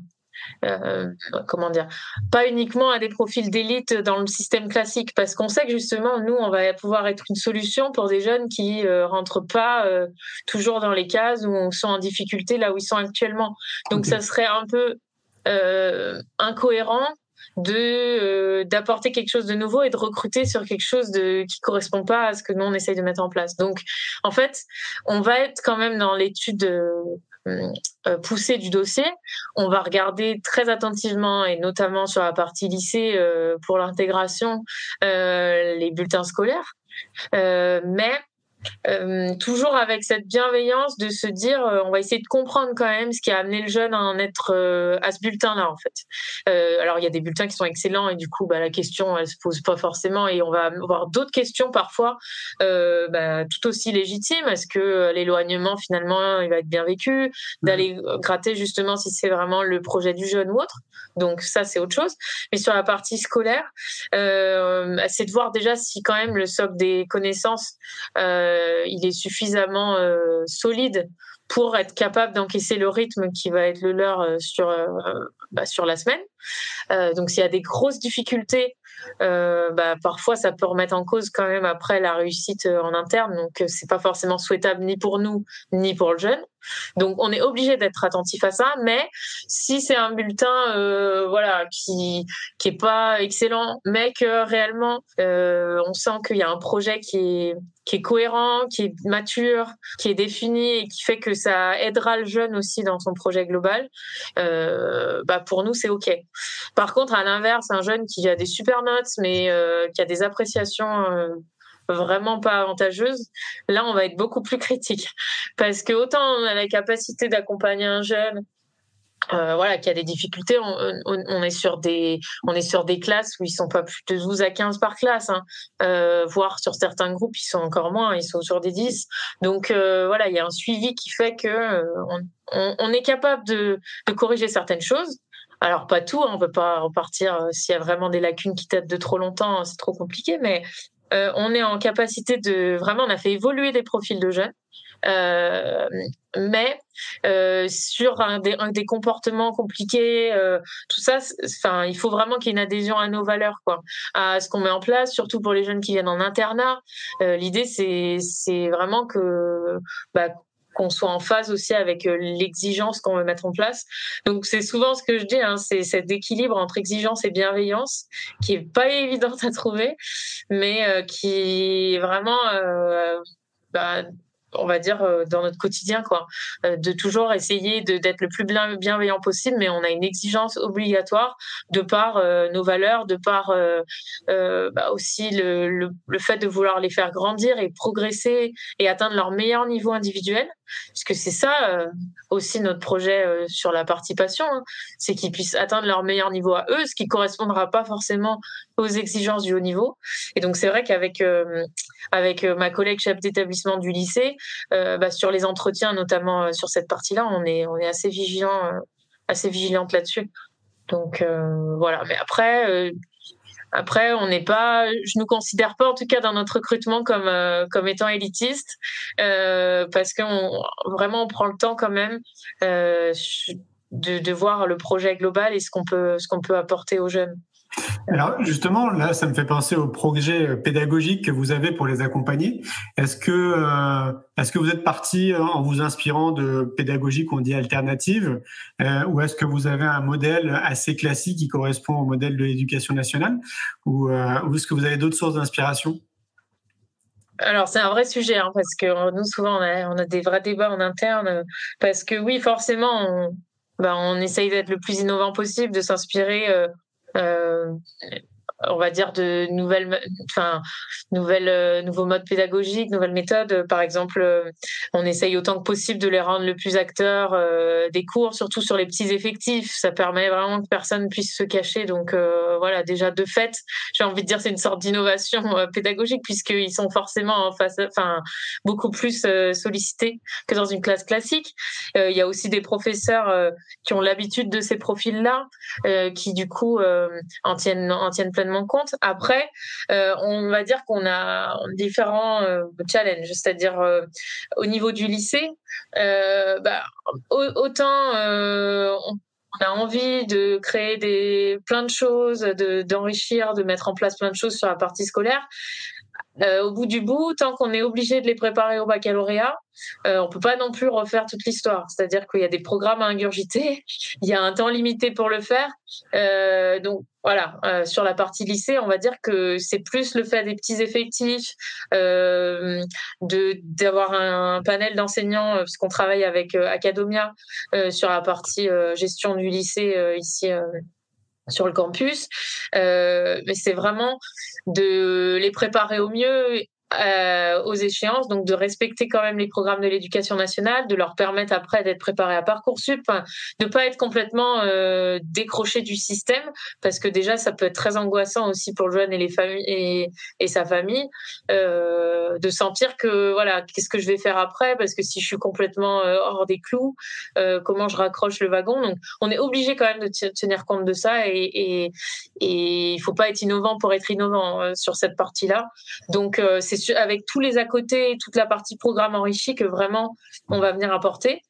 S2: euh, comment dire, pas uniquement à des profils d'élite dans le système classique, parce qu'on sait que justement, nous, on va pouvoir être une solution pour des jeunes qui euh, rentrent pas euh, toujours dans les cases où sont en difficulté là où ils sont actuellement. Donc, ça serait un peu euh, incohérent de euh, d'apporter quelque chose de nouveau et de recruter sur quelque chose de qui correspond pas à ce que nous on essaye de mettre en place. Donc en fait, on va être quand même dans l'étude euh, euh, poussée du dossier. On va regarder très attentivement et notamment sur la partie lycée pour l'intégration les bulletins scolaires. mais euh, toujours avec cette bienveillance de se dire euh, on va essayer de comprendre quand même ce qui a amené le jeune à en être euh, à ce bulletin là en fait. Alors il y a des bulletins qui sont excellents et du coup bah, la question elle se pose pas forcément et on va avoir d'autres questions parfois bah, tout aussi légitimes. Est-ce que l'éloignement finalement il va être bien vécu? D'aller gratter justement si c'est vraiment le projet du jeune ou autre. Donc ça c'est autre chose. Mais sur la partie scolaire c'est de voir déjà si quand même le socle des connaissances euh, il est suffisamment euh, solide pour être capable d'encaisser le rythme qui va être le leur euh, sur, bah, sur la semaine. donc s'il y a des grosses difficultés, bah, parfois ça peut remettre en cause quand même après la réussite en interne. Donc c'est pas forcément souhaitable ni pour nous ni pour le jeune. Donc on est obligé d'être attentif à ça, mais si c'est un bulletin euh, voilà qui qui pas excellent, mais que réellement euh, on sent qu'il y a un projet qui est qui est cohérent, qui est mature, qui est défini et qui fait que ça aidera le jeune aussi dans son projet global, euh, bah pour nous c'est ok. Par contre à l'inverse, un jeune qui a des super notes mais euh, qui a des appréciations euh, vraiment pas avantageuse, là on va être beaucoup plus critique parce que autant on a la capacité d'accompagner un jeune euh, voilà, qui a des difficultés, on, est sur des, on est sur des classes où ils sont pas plus de 12 à 15 par classe, hein. euh, voire sur certains groupes ils sont encore moins, ils sont sur des 10. Donc euh, voilà, il y a un suivi qui fait que euh, on, on, est capable de, de, corriger certaines choses. Alors pas tout, hein, on peut pas repartir euh, s'il y a vraiment des lacunes qui datent de trop longtemps, c'est trop compliqué, mais euh, on est en capacité de vraiment, on a fait évoluer des profils de jeunes. Euh, mais euh, sur un des, un des, comportements compliqués, euh, tout ça, enfin, il faut vraiment qu'il y ait une adhésion à nos valeurs, quoi, à ce qu'on met en place, surtout pour les jeunes qui viennent en internat. Euh, L'idée, c'est, vraiment que bah, qu'on soit en phase aussi avec euh, l'exigence qu'on veut mettre en place. Donc c'est souvent ce que je dis, hein, c'est cet équilibre entre exigence et bienveillance qui est pas évident à trouver, mais euh, qui est vraiment euh, bah, on va dire, euh, dans notre quotidien, quoi. Euh, de toujours essayer d'être le plus bienveillant possible, mais on a une exigence obligatoire de par euh, nos valeurs, de par bah, aussi le, le, fait de vouloir les faire grandir et progresser et atteindre leur meilleur niveau individuel. Parce que c'est ça aussi notre projet sur la participation, hein. c'est qu'ils puissent atteindre leur meilleur niveau à eux, ce qui correspondra pas forcément aux exigences du haut niveau. Et donc c'est vrai qu'avec avec ma collègue chef d'établissement du lycée, euh, bah, sur les entretiens, notamment euh, sur cette partie-là, on est, on est assez vigilant, euh, assez vigilante là-dessus. Donc voilà. Mais après, après, on n'est pas, je nous considère pas en tout cas dans notre recrutement comme comme étant élitiste, parce qu'on vraiment on prend le temps quand même de, de, voir le projet global et ce qu'on peut ce qu'on peut apporter aux jeunes.
S1: Alors justement, là, ça me fait penser au projet pédagogique que vous avez pour les accompagner. Est-ce que, euh, est-ce que vous êtes parti en vous inspirant de pédagogie qu'on dit alternative, euh, ou est-ce que vous avez un modèle assez classique qui correspond au modèle de l'éducation nationale, ou, euh, est-ce que vous avez d'autres sources d'inspiration?
S2: Alors c'est un vrai sujet hein, parce que nous souvent on a, des vrais débats en interne parce que oui forcément on, ben, on essaye d'être le plus innovant possible, de s'inspirer euh, on va dire de nouvelles enfin nouvelles euh, nouveaux modes pédagogiques nouvelles méthodes. Par exemple euh, on essaye autant que possible de les rendre le plus acteurs euh, des cours surtout sur les petits effectifs. Ça permet vraiment que personne puisse se cacher. Donc voilà déjà de fait j'ai envie de dire c'est une sorte d'innovation pédagogique puisqu'ils sont forcément en face enfin beaucoup plus sollicités que dans une classe classique. Il y a aussi des professeurs qui ont l'habitude de ces profils là qui du coup en tiennent en tiennent compte. Après, euh, on va dire qu'on a différents euh, challenges, c'est-à-dire euh, au niveau du lycée, bah, autant on a envie de créer des plein de choses, d'enrichir, de mettre en place plein de choses sur la partie scolaire. Au bout du bout, tant qu'on est obligé de les préparer au baccalauréat, euh, on peut pas non plus refaire toute l'histoire. C'est-à-dire qu'il y a des programmes à ingurgiter, il y a un temps limité pour le faire. Euh, donc voilà, euh, sur la partie lycée, on va dire que c'est plus le fait des petits effectifs, euh, de d'avoir un, panel d'enseignants, parce qu'on travaille avec Academia sur la partie gestion du lycée ici sur le campus. mais c'est vraiment de les préparer au mieux euh, aux échéances, donc de respecter quand même les programmes de l'éducation nationale, de leur permettre après d'être préparés à Parcoursup, enfin, de pas être complètement euh, décroché du système, parce que déjà ça peut être très angoissant aussi pour le jeune et les familles et, sa famille, euh, de sentir que voilà, qu'est-ce que je vais faire après, parce que si je suis complètement euh, hors des clous, comment je raccroche le wagon. Donc on est obligé quand même de tenir compte de ça et il faut pas être innovant pour être innovant sur cette partie-là. Donc c'est avec tous les à côté, toute la partie programme enrichi que vraiment on va venir apporter.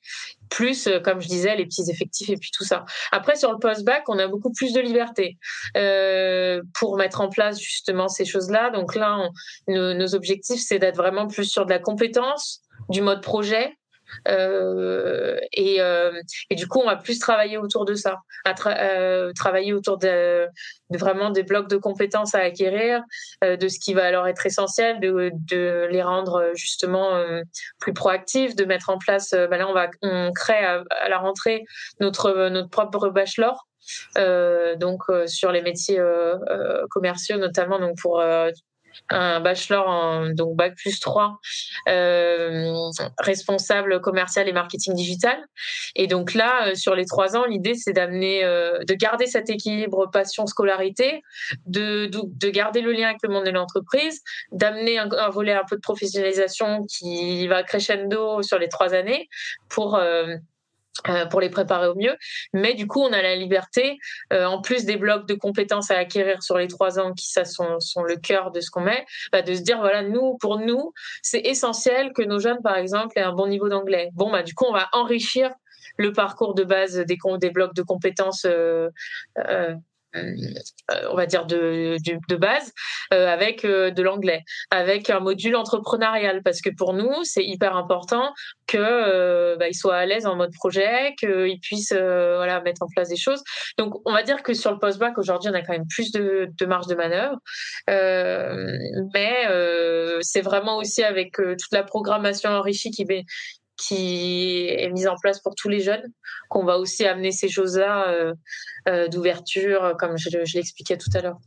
S2: Plus, euh, comme je disais, les petits effectifs et puis tout ça. Après, sur le post-bac, on a beaucoup plus de liberté euh, pour mettre en place justement ces choses-là. Donc là, nos objectifs, c'est d'être vraiment plus sur de la compétence, du mode projet, et, euh, et, du coup, on va plus travailler autour de ça, à euh, travailler autour de, vraiment des blocs de compétences à acquérir, de ce qui va alors être essentiel, de, de les rendre justement plus proactifs, de mettre en place. Ben là, on va on crée à, la rentrée notre notre propre bachelor. Euh, donc sur les métiers euh, commerciaux notamment donc pour un bachelor en donc bac plus 3 euh, responsable commercial et marketing digital. Et donc là euh, sur les trois ans l'idée c'est d'amener euh, de garder cet équilibre passion scolarité de, de, garder le lien avec le monde de l'entreprise d'amener un, un, volet un peu de professionnalisation qui va crescendo sur les trois années pour euh, euh, pour les préparer au mieux. Mais du coup, on a la liberté, euh, en plus des blocs de compétences à acquérir sur les trois ans, qui ça sont, sont le cœur de ce qu'on met, bah, de se dire voilà, nous, pour nous, c'est essentiel que nos jeunes, par exemple, aient un bon niveau d'anglais. Bon, bah du coup, on va enrichir le parcours de base des, des blocs de compétences. Euh, on va dire de, de, base, avec de l'anglais, avec un module entrepreneurial, parce que pour nous, c'est hyper important que bah, soient à l'aise en mode projet, qu'ils puissent voilà mettre en place des choses. Donc, on va dire que sur le post-bac aujourd'hui, on a quand même plus de, de marge de manœuvre, mais c'est vraiment aussi avec toute la programmation enrichie qui, qui est mise en place pour tous les jeunes, qu'on va aussi amener ces choses-là euh, euh, d'ouverture, comme je l'expliquais tout à l'heure.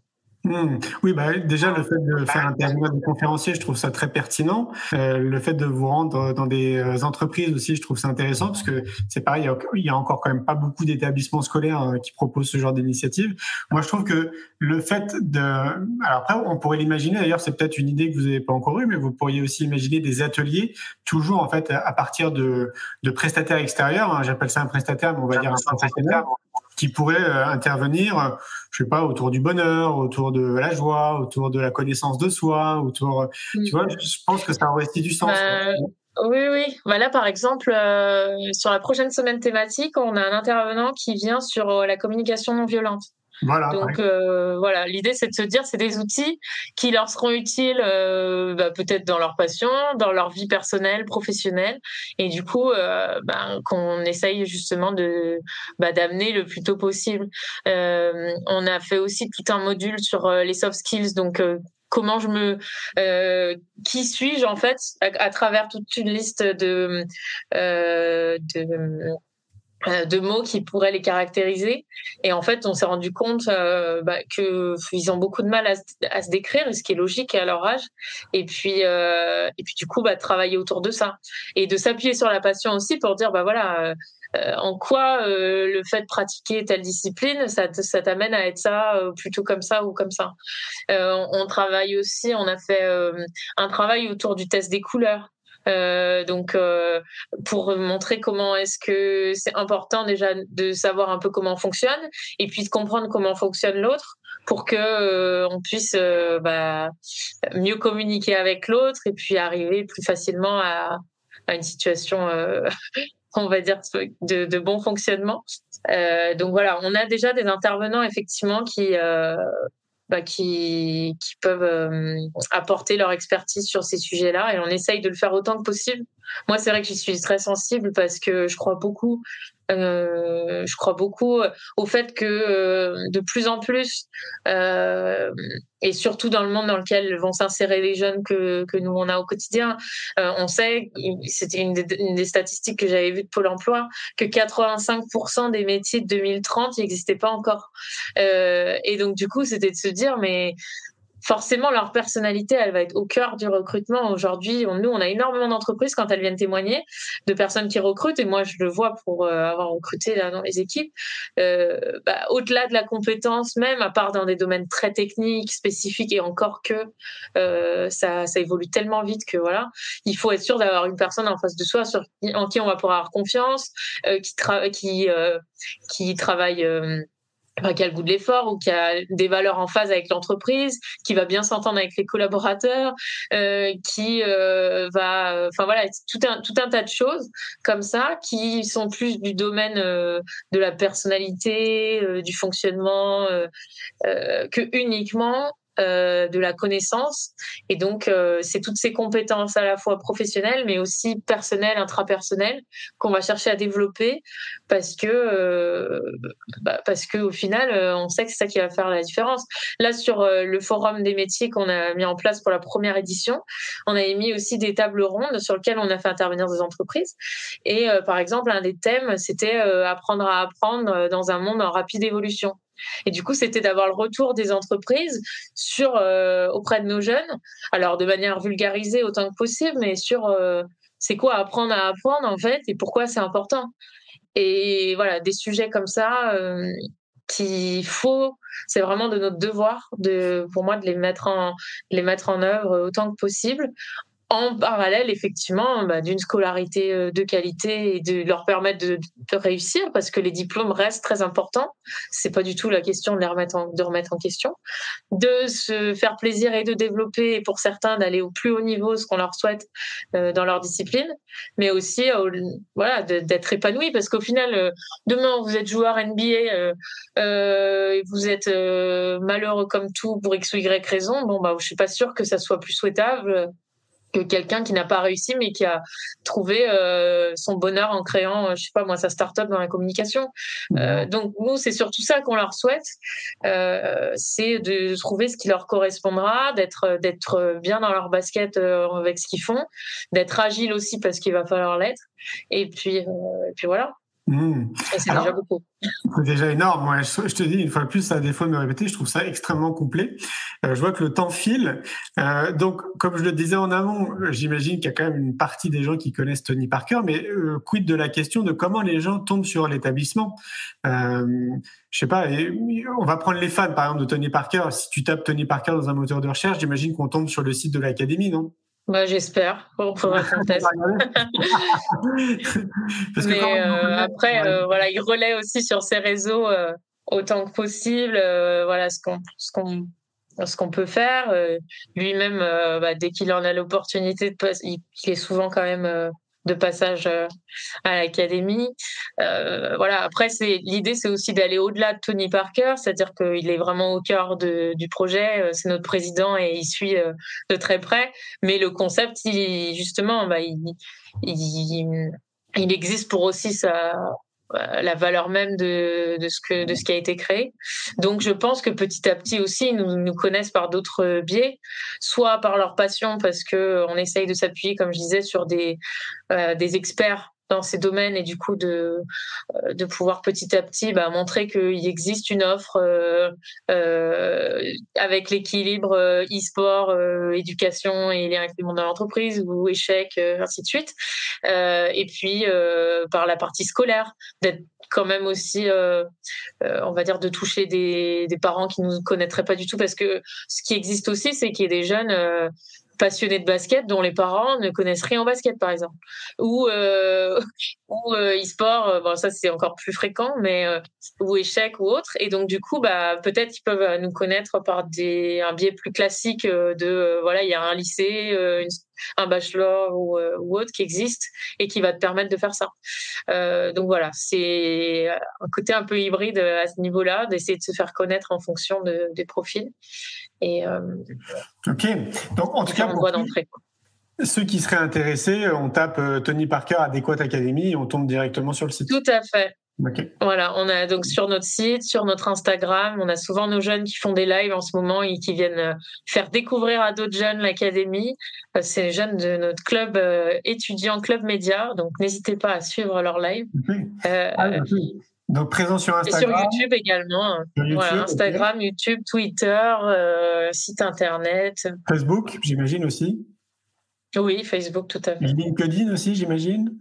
S1: Hmm. Oui, bah, déjà, le fait de faire intervenir des conférenciers, je trouve ça très pertinent. Euh, le fait de vous rendre dans des euh, entreprises aussi, je trouve ça intéressant parce que c'est pareil, il y a encore quand même pas beaucoup d'établissements scolaires hein, qui proposent ce genre d'initiative. Moi, je trouve que le fait de... Alors après, on pourrait l'imaginer, d'ailleurs, c'est peut-être une idée que vous n'avez pas encore eue, mais vous pourriez aussi imaginer des ateliers, toujours en fait à partir de, de prestataires extérieurs. Hein. J'appelle ça un prestataire, mais on va dire un professionnel qui pourrait euh, intervenir, je sais pas, autour du bonheur, autour de la joie, autour de la connaissance de soi, autour, tu mm. vois, je pense que ça aurait aussi du sens.
S2: Bah, oui, oui. Bah là, par exemple, euh, sur la prochaine semaine thématique, on a un intervenant qui vient sur euh, la communication non violente. Voilà, Donc euh, voilà, l'idée c'est de se dire c'est des outils qui leur seront utiles euh, bah, peut-être dans leur passion, dans leur vie personnelle, professionnelle, et du coup euh, bah, qu'on essaye justement de bah, d'amener le plus tôt possible. Euh, on a fait aussi tout un module sur euh, les soft skills, donc comment je me euh, qui suis-je en fait à, à, travers toute une liste de euh, de euh, de mots qui pourraient les caractériser. Et en fait, on s'est rendu compte euh, bah, qu'ils ont beaucoup de mal à, se décrire, ce qui est logique à leur âge. Et puis, euh, et puis du coup, bah, travailler autour de ça et de s'appuyer sur la passion aussi pour dire, bah voilà. Euh, en quoi le fait de pratiquer telle discipline, ça, ça t'amène à être ça plutôt comme ça ou comme ça. on travaille aussi, on a fait un travail autour du test des couleurs. Euh, donc, euh, pour montrer comment est-ce que c'est important déjà de savoir un peu comment on fonctionne et puis de comprendre comment fonctionne l'autre pour que euh, on puisse bah, mieux communiquer avec l'autre et puis arriver plus facilement à, à une situation, on va dire, de, de bon fonctionnement. donc voilà, on a déjà des intervenants effectivement qui bah, qui, qui, peuvent euh, apporter leur expertise sur ces sujets-là et on essaye de le faire autant que possible. Moi, c'est vrai que j'y suis très sensible parce que je crois beaucoup euh, je crois beaucoup au fait que euh, de plus en plus, euh, et surtout dans le monde dans lequel vont s'insérer les jeunes que, nous on a au quotidien, on sait, c'était une, une, des statistiques que j'avais vues de Pôle Emploi, que 85% des métiers de 2030 n'existaient pas encore. et donc du coup, c'était de se dire, mais forcément leur personnalité, elle va être au cœur du recrutement. Aujourd'hui, nous, on a énormément d'entreprises quand elles viennent témoigner de personnes qui recrutent, et moi, je le vois pour euh, avoir recruté là dans les équipes. Euh, bah, au-delà de la compétence même, à part dans des domaines très techniques, spécifiques, et encore que euh, ça, ça évolue tellement vite que voilà, il faut être sûr d'avoir une personne en face de soi sur, en qui on va pouvoir avoir confiance, euh, qui, qui, euh, qui travaille qui a le goût de l'effort ou qui a des valeurs en phase avec l'entreprise, qui va bien s'entendre avec les collaborateurs, euh, qui euh, va, enfin voilà, tout un tout un tas de choses comme ça qui sont plus du domaine euh, de la personnalité, euh, du fonctionnement, euh, que uniquement euh, de la connaissance. Et donc, euh, c'est toutes ces compétences à la fois professionnelles, mais aussi personnelles, intrapersonnelles, qu'on va chercher à développer parce que, euh, bah, parce que au final, on sait que c'est ça qui va faire la différence. Là, sur le forum des métiers qu'on a mis en place pour la première édition, on a émis aussi des tables rondes sur lesquelles on a fait intervenir des entreprises. Et par exemple, un des thèmes, c'était apprendre à apprendre dans un monde en rapide évolution. Et du coup, c'était d'avoir le retour des entreprises euh, auprès de nos jeunes, alors de manière vulgarisée autant que possible, mais sur euh, c'est quoi apprendre à apprendre en fait et pourquoi c'est important. Et voilà, des sujets comme ça euh, qu'il faut, c'est vraiment de notre devoir de, pour moi, de les mettre en, les mettre en œuvre autant que possible, en parallèle, effectivement, bah, d'une scolarité euh, de qualité et de leur permettre de, réussir, parce que les diplômes restent très importants. C'est pas du tout la question de les remettre en, question, de se faire plaisir et de développer, et pour certains d'aller au plus haut niveau, ce qu'on leur souhaite euh, dans leur discipline, mais aussi voilà d'être épanoui, parce qu'au final, demain vous êtes joueur NBA, et vous êtes malheureux comme tout pour x ou y raison. Bon bah, je suis pas sûre que ça soit plus souhaitable que quelqu'un qui n'a pas réussi mais qui a trouvé euh, son bonheur en créant, euh, je sais pas moi, sa start-up dans la communication. Euh, donc nous, c'est surtout ça qu'on leur souhaite, c'est de trouver ce qui leur correspondra, d'être d'être bien dans leur basket avec ce qu'ils font, d'être agile aussi parce qu'il va falloir l'être. Et puis et puis voilà.
S1: Mmh.
S2: C'est déjà beaucoup.
S1: C'est déjà énorme. Moi, je, te dis une fois de plus, ça a des fois de me répéter, je trouve ça extrêmement complet. Euh, je vois que le temps file. Euh, donc, comme je le disais en amont, j'imagine qu'il y a quand même une partie des gens qui connaissent Tony Parker, mais euh, quid de la question de comment les gens tombent sur l'établissement? Euh, Je sais pas, on va prendre les fans, par exemple, de Tony Parker. Si tu tapes Tony Parker dans un moteur de recherche, j'imagine qu'on tombe sur le site de l'académie, non?
S2: Bah, j'espère. On faudra qu'on teste. Mais euh, après, euh, voilà, il relaie aussi sur ses réseaux euh, autant que possible. voilà ce qu'on ce qu'on ce qu'on peut faire. Lui-même, bah, dès qu'il en a l'opportunité, il, est souvent quand même de passage euh, à l'académie. Euh, voilà. Après, c'est l'idée, c'est aussi d'aller au-delà de Tony Parker, c'est-à-dire qu'il est vraiment au cœur du projet. Euh, c'est notre président et il suit de très près. Mais le concept, il, justement, bah, il, il, il existe pour aussi sa, euh, la valeur même de, de, ce que, de ce qui a été créé. Donc je pense que petit à petit aussi, ils nous, nous connaissent par d'autres biais, soit par leur passion, parce que on essaye de s'appuyer, comme je disais, sur des, euh, des experts dans ces domaines et du coup de euh, de pouvoir petit à petit bah, montrer qu'il existe une offre euh, euh, avec l'équilibre e-sport, éducation et les règlements dans l'entreprise ou échec, ainsi de suite. et puis par la partie scolaire, d'être quand même aussi, on va dire, de toucher des, des parents qui nous connaîtraient pas du tout parce que ce qui existe aussi, c'est qu'il y ait des jeunes passionnés de basket dont les parents ne connaissent rien en basket, par exemple. Ou, euh, ou euh, e-sport, euh, bon, ça c'est encore plus fréquent, mais ou échec ou autre. Et donc, du coup, bah, peut-être ils peuvent nous connaître par des, un biais plus classique de, voilà, il y a un lycée, une, un bachelor ou, ou, autre qui existe et qui va te permettre de faire ça. donc voilà, c'est un côté un peu hybride à ce niveau-là, d'essayer de se faire connaître en fonction de, des profils. Et, euh,
S1: ok. Donc, en tout cas, pour ceux qui seraient intéressés, on tape euh, Tony Parker Adéquate Academy et on tombe directement sur le site.
S2: Tout à fait. Voilà, on a donc sur notre site, sur notre Instagram, on a souvent nos jeunes qui font des lives en ce moment et qui viennent euh, faire découvrir à d'autres jeunes l'académie. C'est les jeunes de notre club étudiant, club média, donc n'hésitez pas à suivre leur live.
S1: Ah, donc présent sur Instagram.
S2: Et sur YouTube également. Instagram, YouTube, Twitter, euh, site internet.
S1: Facebook, j'imagine aussi.
S2: Oui, Facebook, tout à fait.
S1: LinkedIn aussi, j'imagine.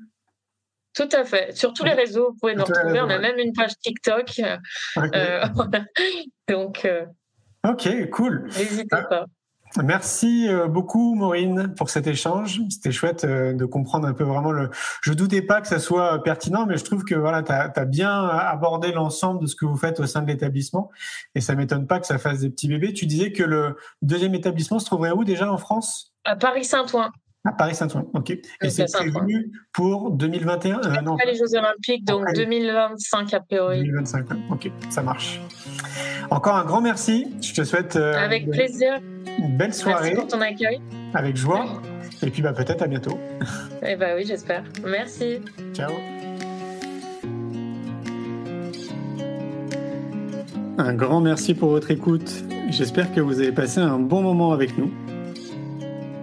S2: Tout à fait. Sur tous les réseaux, vous pouvez nous retrouver. On a même une page TikTok. Euh, donc. Euh,
S1: ok, cool.
S2: N'hésitez pas.
S1: Merci euh, beaucoup Maureen pour cet échange. C'était chouette euh, de comprendre un peu vraiment le. Je doutais pas que ça soit pertinent, mais je trouve que voilà, tu as, bien abordé l'ensemble de ce que vous faites au sein de l'établissement, et ça m'étonne pas que ça fasse des petits bébés. Tu disais que le deuxième établissement se trouverait où déjà en France?
S2: À Paris Saint-Ouen.
S1: À Paris Saint-Ouen, ok. Et c'est prévu pour 2021
S2: euh, Non. les Jeux Olympiques, donc 2025 a priori.
S1: 2025, ok, ça marche. Encore un grand merci. Je te souhaite.
S2: Avec plaisir
S1: une belle soirée.
S2: Merci pour ton accueil.
S1: Avec joie. Et puis bah, peut-être à bientôt.
S2: Eh bah oui, j'espère. Merci.
S1: Ciao. Un grand merci pour votre écoute. J'espère que vous avez passé un bon moment avec nous.